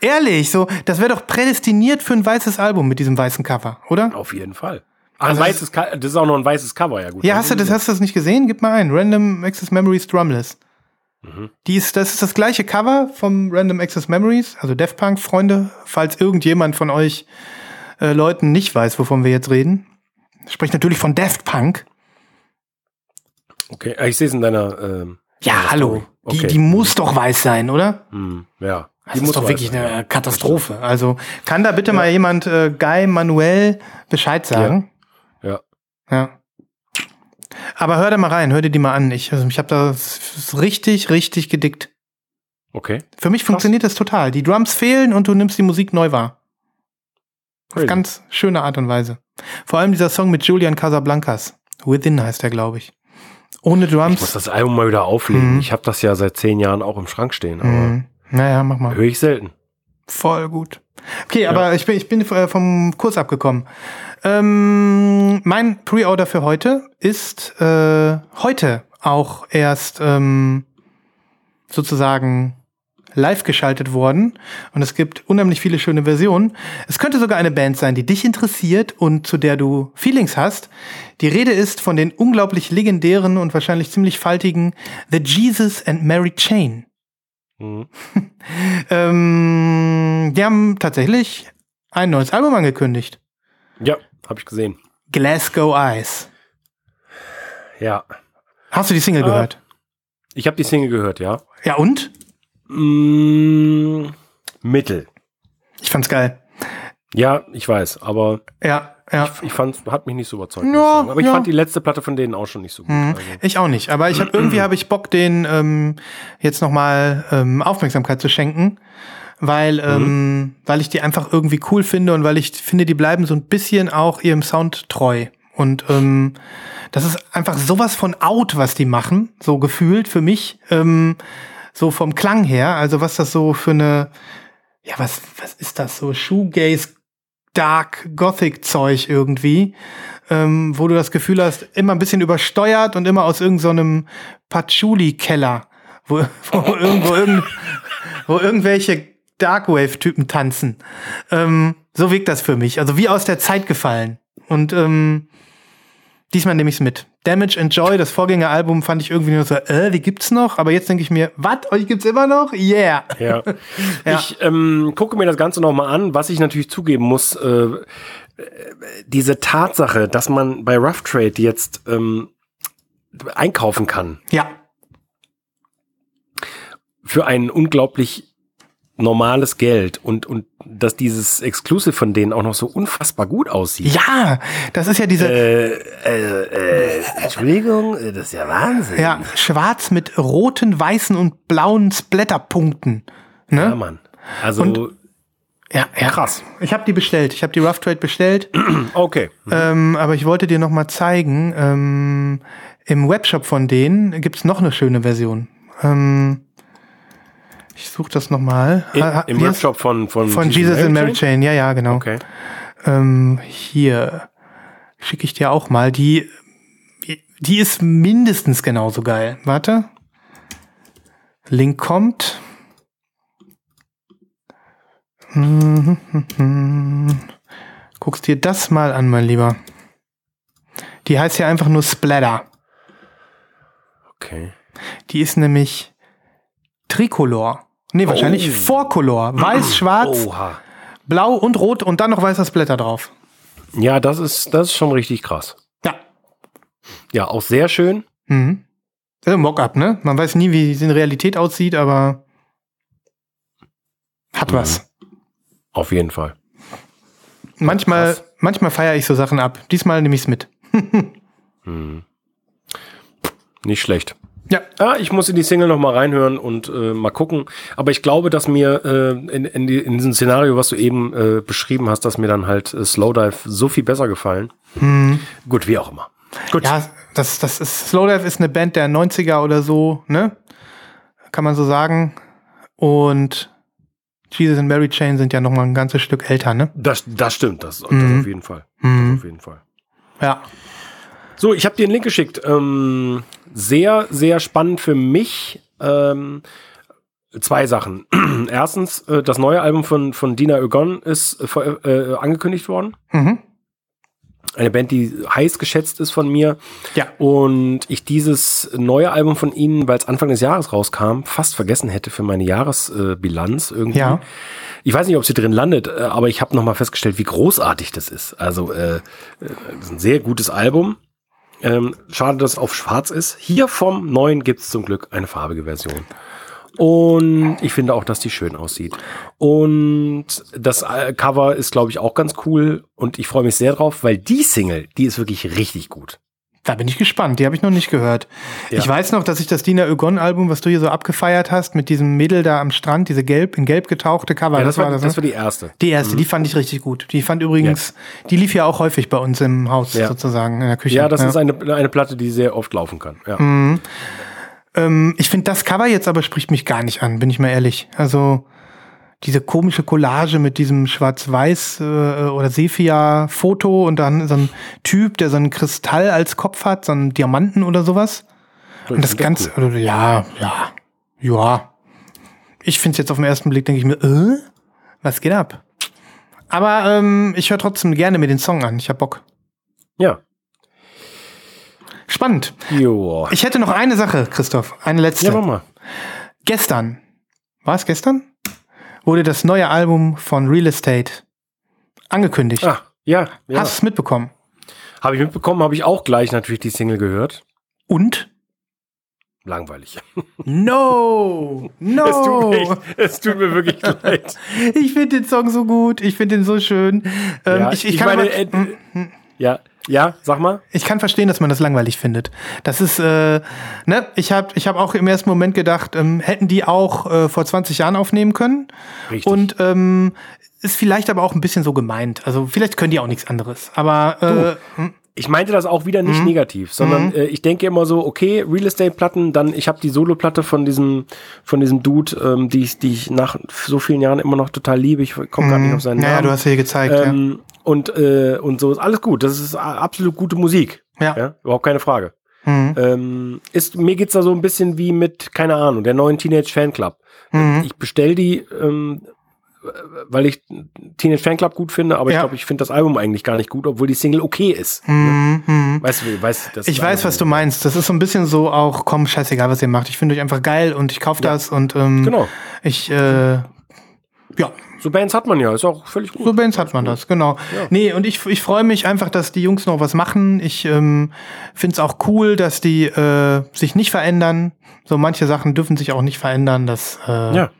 ehrlich, so, das wäre doch prädestiniert für ein weißes Album mit diesem weißen Cover, oder? Auf jeden Fall. Ach, Also ein weißes Co- das ist auch noch ein weißes Cover, ja gut. Ja, hast du das, hast du das nicht gesehen? Gib mal ein. Random Access Memories Drumless. Mhm. Die ist, das ist das gleiche Cover vom Random Access Memories, also Def Punk, Freunde, falls irgendjemand von euch äh, Leuten nicht weiß, wovon wir jetzt reden. Spricht natürlich von Daft Punk. Okay, ah, ich sehe es in deiner. Ähm, Ja, deiner hallo. Story. Die, Okay. die muss doch weiß sein, oder? Hm, ja. Das Die ist muss doch wirklich sein. eine Katastrophe. Also kann da bitte mal jemand äh, Guy Manuel Bescheid sagen? Ja. Ja. Aber hör da mal rein, hör dir die mal an. Ich, also ich habe das richtig, richtig gedickt. Okay. Für mich funktioniert das total. Die Drums fehlen und du nimmst die Musik neu wahr. Auf ganz schöne Art und Weise. Vor allem dieser Song mit Julian Casablancas. Within heißt er, glaube ich. Ohne Ich muss Drums. das Album mal wieder auflegen. Mhm. Ich habe das ja seit zehn Jahren auch im Schrank stehen, aber Mhm. Naja, mach mal. höre ich selten. Voll gut. Okay, aber ich bin, ich bin äh, vom Kurs abgekommen. Ähm, mein Pre-Order für heute ist äh, heute auch erst ähm, sozusagen live geschaltet worden und es gibt unheimlich viele schöne Versionen. Es könnte sogar eine Band sein, die dich interessiert und zu der du Feelings hast. Die Rede ist von den unglaublich legendären und wahrscheinlich ziemlich faltigen The Jesus and Mary Chain. Mhm. Ähm, die haben tatsächlich ein neues Album angekündigt. Ja, habe ich gesehen. Glasgow Eyes. Ja. Hast du die Single Ah. gehört? Ich habe die Single gehört, ja. Ja, und? Mm, Mittel. Ich fand's geil. Ja, ich weiß, aber Ja, ja. ich fand, hat mich nicht so überzeugt. Ja, ich aber ich ja. fand die letzte Platte von denen auch schon nicht so gut. Mhm. Also, Ich auch nicht, aber ich habe irgendwie habe ich Bock, den ähm, jetzt nochmal ähm, Aufmerksamkeit zu schenken, weil ähm, weil ich die einfach irgendwie cool finde und weil ich finde, die bleiben so ein bisschen auch ihrem Sound treu und ähm, das ist einfach sowas von out, was die machen, so gefühlt für mich, ähm, so vom Klang her, also was das so für eine, ja was was ist das so Shoegaze Dark Gothic Zeug irgendwie, ähm, wo du das Gefühl hast, immer ein bisschen übersteuert und immer aus irgendeinem Patchouli-Keller, wo, wo, irgendwo irgend, wo irgendwelche Darkwave-Typen tanzen. Ähm, so wirkt das für mich. Also wie aus der Zeit gefallen. Und ähm, diesmal nehme ich es mit. Damage and Joy, das Vorgängeralbum, fand ich irgendwie nur so, äh, die gibt's noch? Aber jetzt denke ich mir, was? Euch gibt's immer noch? Yeah. ja. Ja. Ich ähm, gucke mir das Ganze nochmal an, was ich natürlich zugeben muss. Äh, äh, diese Tatsache, dass man bei Rough Trade jetzt ähm, einkaufen kann, Ja. für ein unglaublich normales Geld und, und dass dieses Exclusive von denen auch noch so unfassbar gut aussieht. Ja, das ist ja diese, Äh, äh, äh, Entschuldigung, äh, das ist ja Wahnsinn. Ja, schwarz mit roten, weißen und blauen Splatterpunkten. Ja, Ne? Mann. Also, Und- Ja, ja. krass. Ich habe die bestellt. Ich habe die Rough Trade bestellt. Okay. ähm, aber ich wollte dir noch mal zeigen, ähm, im Webshop von denen gibt's noch eine schöne Version. Ähm, ich suche das noch mal. In, Ha- ha- Im hier Webshop von, von, Von Jesus and Mary Chain. Ja, ja, genau. Okay. Ähm, hier schicke ich dir auch mal. Die, die ist mindestens genauso geil. Warte. Link kommt. Mhm. Guckst dir das mal an, mein Lieber. Die heißt ja einfach nur Splatter. Okay. Die ist nämlich Tricolor. Nee, wahrscheinlich Oh. Vorcolor. Weiß, schwarz, Oha. blau und rot und dann noch weißer Splatter drauf. Ja, das ist, das ist schon richtig krass. Ja. Ja, auch sehr schön. Mhm. Also Mock-up, ne? Man weiß nie, wie es in Realität aussieht, aber hat Mhm. was. Auf jeden Fall. Manchmal, krass. manchmal feiere ich so Sachen ab. Diesmal nehme ich es mit. Nicht schlecht. Ja. Ja, ich muss in die Single noch mal reinhören und äh, mal gucken. Aber ich glaube, dass mir äh, in, in, die, in diesem Szenario, was du eben äh, beschrieben hast, dass mir dann halt äh, Slowdive so viel besser gefallen. Gut, wie auch immer. Gut. Mhm. Ja, das, das ist, Slowdive ist eine Band der 90er oder so, ne? Kann man so sagen. Und Jesus and Mary Chain sind ja noch mal ein ganzes Stück älter, ne? Das, das stimmt, das, das Mhm. auf jeden Fall. Das auf jeden Fall. Ja. So, ich habe dir einen Link geschickt. Ähm, sehr, sehr spannend für mich. Ähm, zwei Sachen. Erstens, äh, das neue Album von, von Dina Ögon ist äh, äh, angekündigt worden. Mhm. Eine Band, die heiß geschätzt ist von mir. Ja. Und ich dieses neue Album von ihnen, weil es Anfang des Jahres rauskam, fast vergessen hätte für meine Jahresbilanz irgendwie. Ja. Ich weiß nicht, ob sie drin landet, äh, aber ich habe nochmal festgestellt, wie großartig das ist. Also, äh, äh, das ist ein sehr gutes Album. Ähm, schade, dass es auf schwarz ist. Hier vom neuen gibt es zum Glück eine farbige Version. Und ich finde auch, dass die schön aussieht. Und das äh, Cover ist, glaube ich, auch ganz cool. Und ich freue mich sehr drauf, weil die Single, die ist wirklich richtig gut. Da bin ich gespannt. Die habe ich noch nicht gehört. Ja. Ich weiß noch, dass ich das Dina Ögon-Album, was du hier so abgefeiert hast, mit diesem Mädel da am Strand, diese gelb, in gelb getauchte Cover, Ja, das, war, das, ne? war die erste. Die erste, die fand ich richtig gut. Die fand übrigens, die lief ja auch häufig bei uns im Haus Ja. sozusagen, in der Küche. Ja, das ist eine, eine Platte, die sehr oft laufen kann. Ja. ähm, ich finde das Cover jetzt aber spricht mich gar nicht an, bin ich mal ehrlich. Also diese komische Collage mit diesem schwarz-weiß äh, oder Sepia-Foto und dann so ein Typ, der so einen Kristall als Kopf hat, so einen Diamanten oder sowas. Und das Ganze, cool. also, ja, ja, ja. Ich finde es jetzt auf den ersten Blick, denke ich mir, äh, was geht ab? Aber ähm, ich höre trotzdem gerne mir den Song an. Ich hab Bock. Ja. Spannend. Joa. Ich hätte noch eine Sache, Christoph. Eine letzte. Ja, mach mal. Gestern, war es gestern? Wurde das neue Album von Real Estate angekündigt. Ah, ja, ja. Hast du es mitbekommen? Habe ich mitbekommen, habe ich auch gleich natürlich die Single gehört. Und? Langweilig. No! No! Es tut mir, echt, es tut mir wirklich leid. Ich finde den Song so gut. Ich finde den so schön. Ähm, Ja, ich, ich, ich kann meine, aber- äh, Ja, ja, sag mal. ich kann verstehen, dass man das langweilig findet. Das ist, äh, ne, ich habe ich hab auch im ersten Moment gedacht, ähm, hätten die auch äh, vor 20 Jahren aufnehmen können. Richtig. Und ähm, ist vielleicht aber auch ein bisschen so gemeint. Also vielleicht können die auch nichts anderes. Aber äh, Ich meinte das auch wieder Mhm. nicht negativ, sondern äh, ich denke immer so, okay, Real Estate Platten, dann ich habe die Solo-Platte von diesem von diesem Dude, ähm, die ich die ich nach so vielen Jahren immer noch total liebe. Ich komme gerade nicht auf seinen naja, Namen. du hast ja hier gezeigt. ähm, und äh, und so ist alles gut. Das ist absolut gute Musik. Ja. ja überhaupt keine Frage. Mhm. Ähm, ist, mir geht's da so ein bisschen wie mit, keine Ahnung, der neuen Teenage Fanclub. Mhm. Ich bestell die, ähm, weil ich Teenage Fanclub gut finde, aber ich Ja. glaube, ich finde das Album eigentlich gar nicht gut, obwohl die Single okay ist. Mhm. Mhm. Weißt du, weißt, das Ich weiß, was du meinst. Das ist so ein bisschen so auch, komm, scheißegal, was ihr macht. Ich finde euch einfach geil und ich kaufe das und ähm, Genau. ich, äh, ja, So Bands hat man ja, ist auch völlig gut. so Bands hat man das, genau. Nee, und ich, ich freue mich einfach, dass die Jungs noch was machen. Ich ähm, finde es auch cool, dass die äh, sich nicht verändern. So manche Sachen dürfen sich auch nicht verändern. Das äh, Ja.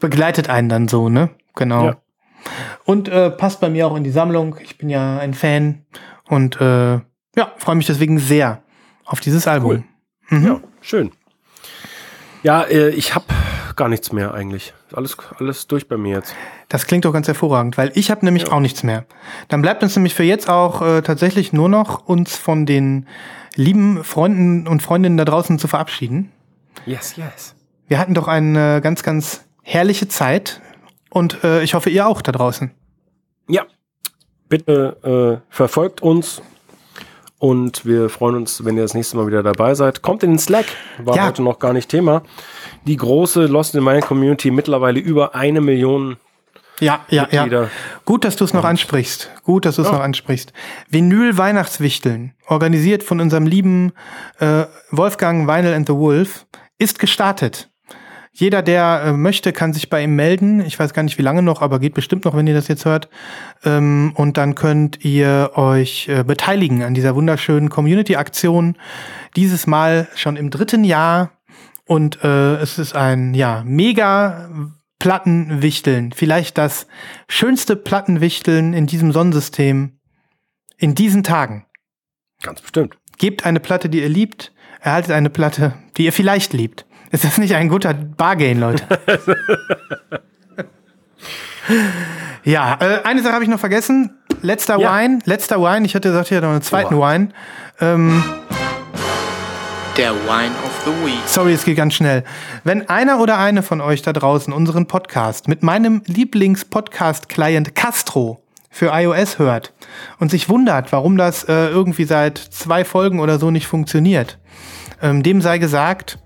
begleitet einen dann so, ne? Genau. Ja. Und äh, passt bei mir auch in die Sammlung. Ich bin ja ein Fan und äh, ja, freue mich deswegen sehr auf dieses Album. Cool. Ja, schön. Ja, äh, ich habe gar nichts mehr eigentlich. Alles, alles durch bei mir jetzt. Das klingt doch ganz hervorragend, weil ich habe nämlich auch nichts mehr. Dann bleibt uns nämlich für jetzt auch äh, tatsächlich nur noch uns von den lieben Freunden und Freundinnen da draußen zu verabschieden. Yes, yes. Wir hatten doch eine ganz, ganz herrliche Zeit und äh, ich hoffe, ihr auch da draußen. Ja, bitte äh, verfolgt uns und wir freuen uns, wenn ihr das nächste Mal wieder dabei seid. Kommt in den Slack, war Ja. heute noch gar nicht Thema. Die große Lost in Mind Community, mittlerweile über eine Million. Ja, ja, ja. Mitglieder. Gut, dass du es noch ansprichst. Gut, dass du es noch ansprichst. Vinyl Weihnachtswichteln, organisiert von unserem lieben äh, Wolfgang Vinyl and the Wolf, ist gestartet. Jeder, der äh, möchte, kann sich bei ihm melden. Ich weiß gar nicht, wie lange noch, aber geht bestimmt noch, wenn ihr das jetzt hört. Ähm, und dann könnt ihr euch äh, beteiligen an dieser wunderschönen Community-Aktion. Dieses Mal schon im dritten Jahr. Und äh, es ist ein ja mega Plattenwichteln. Vielleicht das schönste Plattenwichteln in diesem Sonnensystem in diesen Tagen. Ganz bestimmt. Gebt eine Platte, die ihr liebt, erhaltet eine Platte, die ihr vielleicht liebt. Ist das nicht ein guter Bargain, Leute? ja, äh, eine Sache habe ich noch vergessen. Letzter Ja. Wine, letzter Wine. Ich hatte gesagt, ich hatte noch einen zweiten Oha. Wine. Ähm, Der Wine of the week. Sorry, es geht ganz schnell. Wenn einer oder eine von euch da draußen unseren Podcast mit meinem Lieblings-Podcast-Client Castro für iOS hört und sich wundert, warum das äh, irgendwie seit zwei Folgen oder so nicht funktioniert, ähm, dem sei gesagt,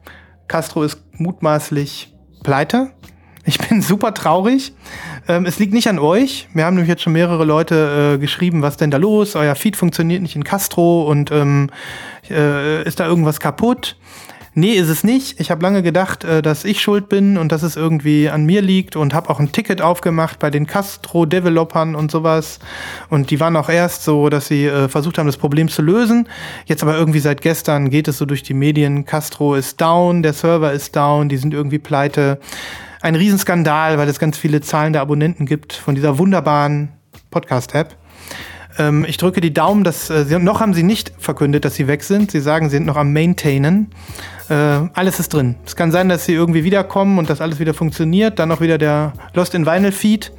Castro ist mutmaßlich pleite. Ich bin super traurig. Ähm, es liegt nicht an euch. Wir haben nämlich jetzt schon mehrere Leute äh, geschrieben, was denn da los? Euer Feed funktioniert nicht in Castro und ähm, äh, ist da irgendwas kaputt? Nee, ist es nicht. Ich habe lange gedacht, äh, dass ich schuld bin und dass es irgendwie an mir liegt und habe auch ein Ticket aufgemacht bei den Castro-Developern und sowas. Und die waren auch erst so, dass sie äh, versucht haben, das Problem zu lösen. Jetzt aber irgendwie seit gestern geht es so durch die Medien. Castro ist down, der Server ist down, die sind irgendwie pleite. Ein Riesenskandal, weil es ganz viele zahlende Abonnenten gibt von dieser wunderbaren Podcast-App. Ähm, ich drücke die Daumen, dass äh, sie, noch haben sie nicht verkündet, dass sie weg sind. Sie sagen, sie sind noch am Maintainen. Äh, alles ist drin. Es kann sein, dass sie irgendwie wiederkommen und dass alles wieder funktioniert. Dann noch wieder der Lost in Vinyl Feed.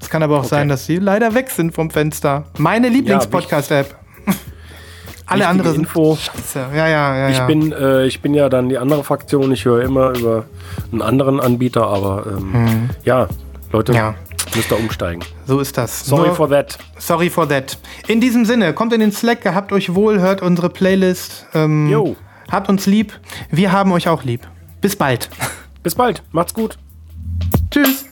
Es kann aber auch sein, dass sie leider weg sind vom Fenster. Meine Lieblings-Podcast-App. Alle anderen sind Info. Scheiße. Ja, ja, ja. Ich ja. bin, äh, ich bin ja dann die andere Fraktion. Ich höre immer über einen anderen Anbieter, aber ähm, ja, Leute. Ja. müsst ihr umsteigen. so ist das. Sorry Nur- for that. Sorry for that. In diesem Sinne, kommt in den Slack, gehabt euch wohl, hört unsere Playlist. Ähm, Jo. Habt uns lieb. Wir haben euch auch lieb. Bis bald. Bis bald. Macht's gut. Tschüss.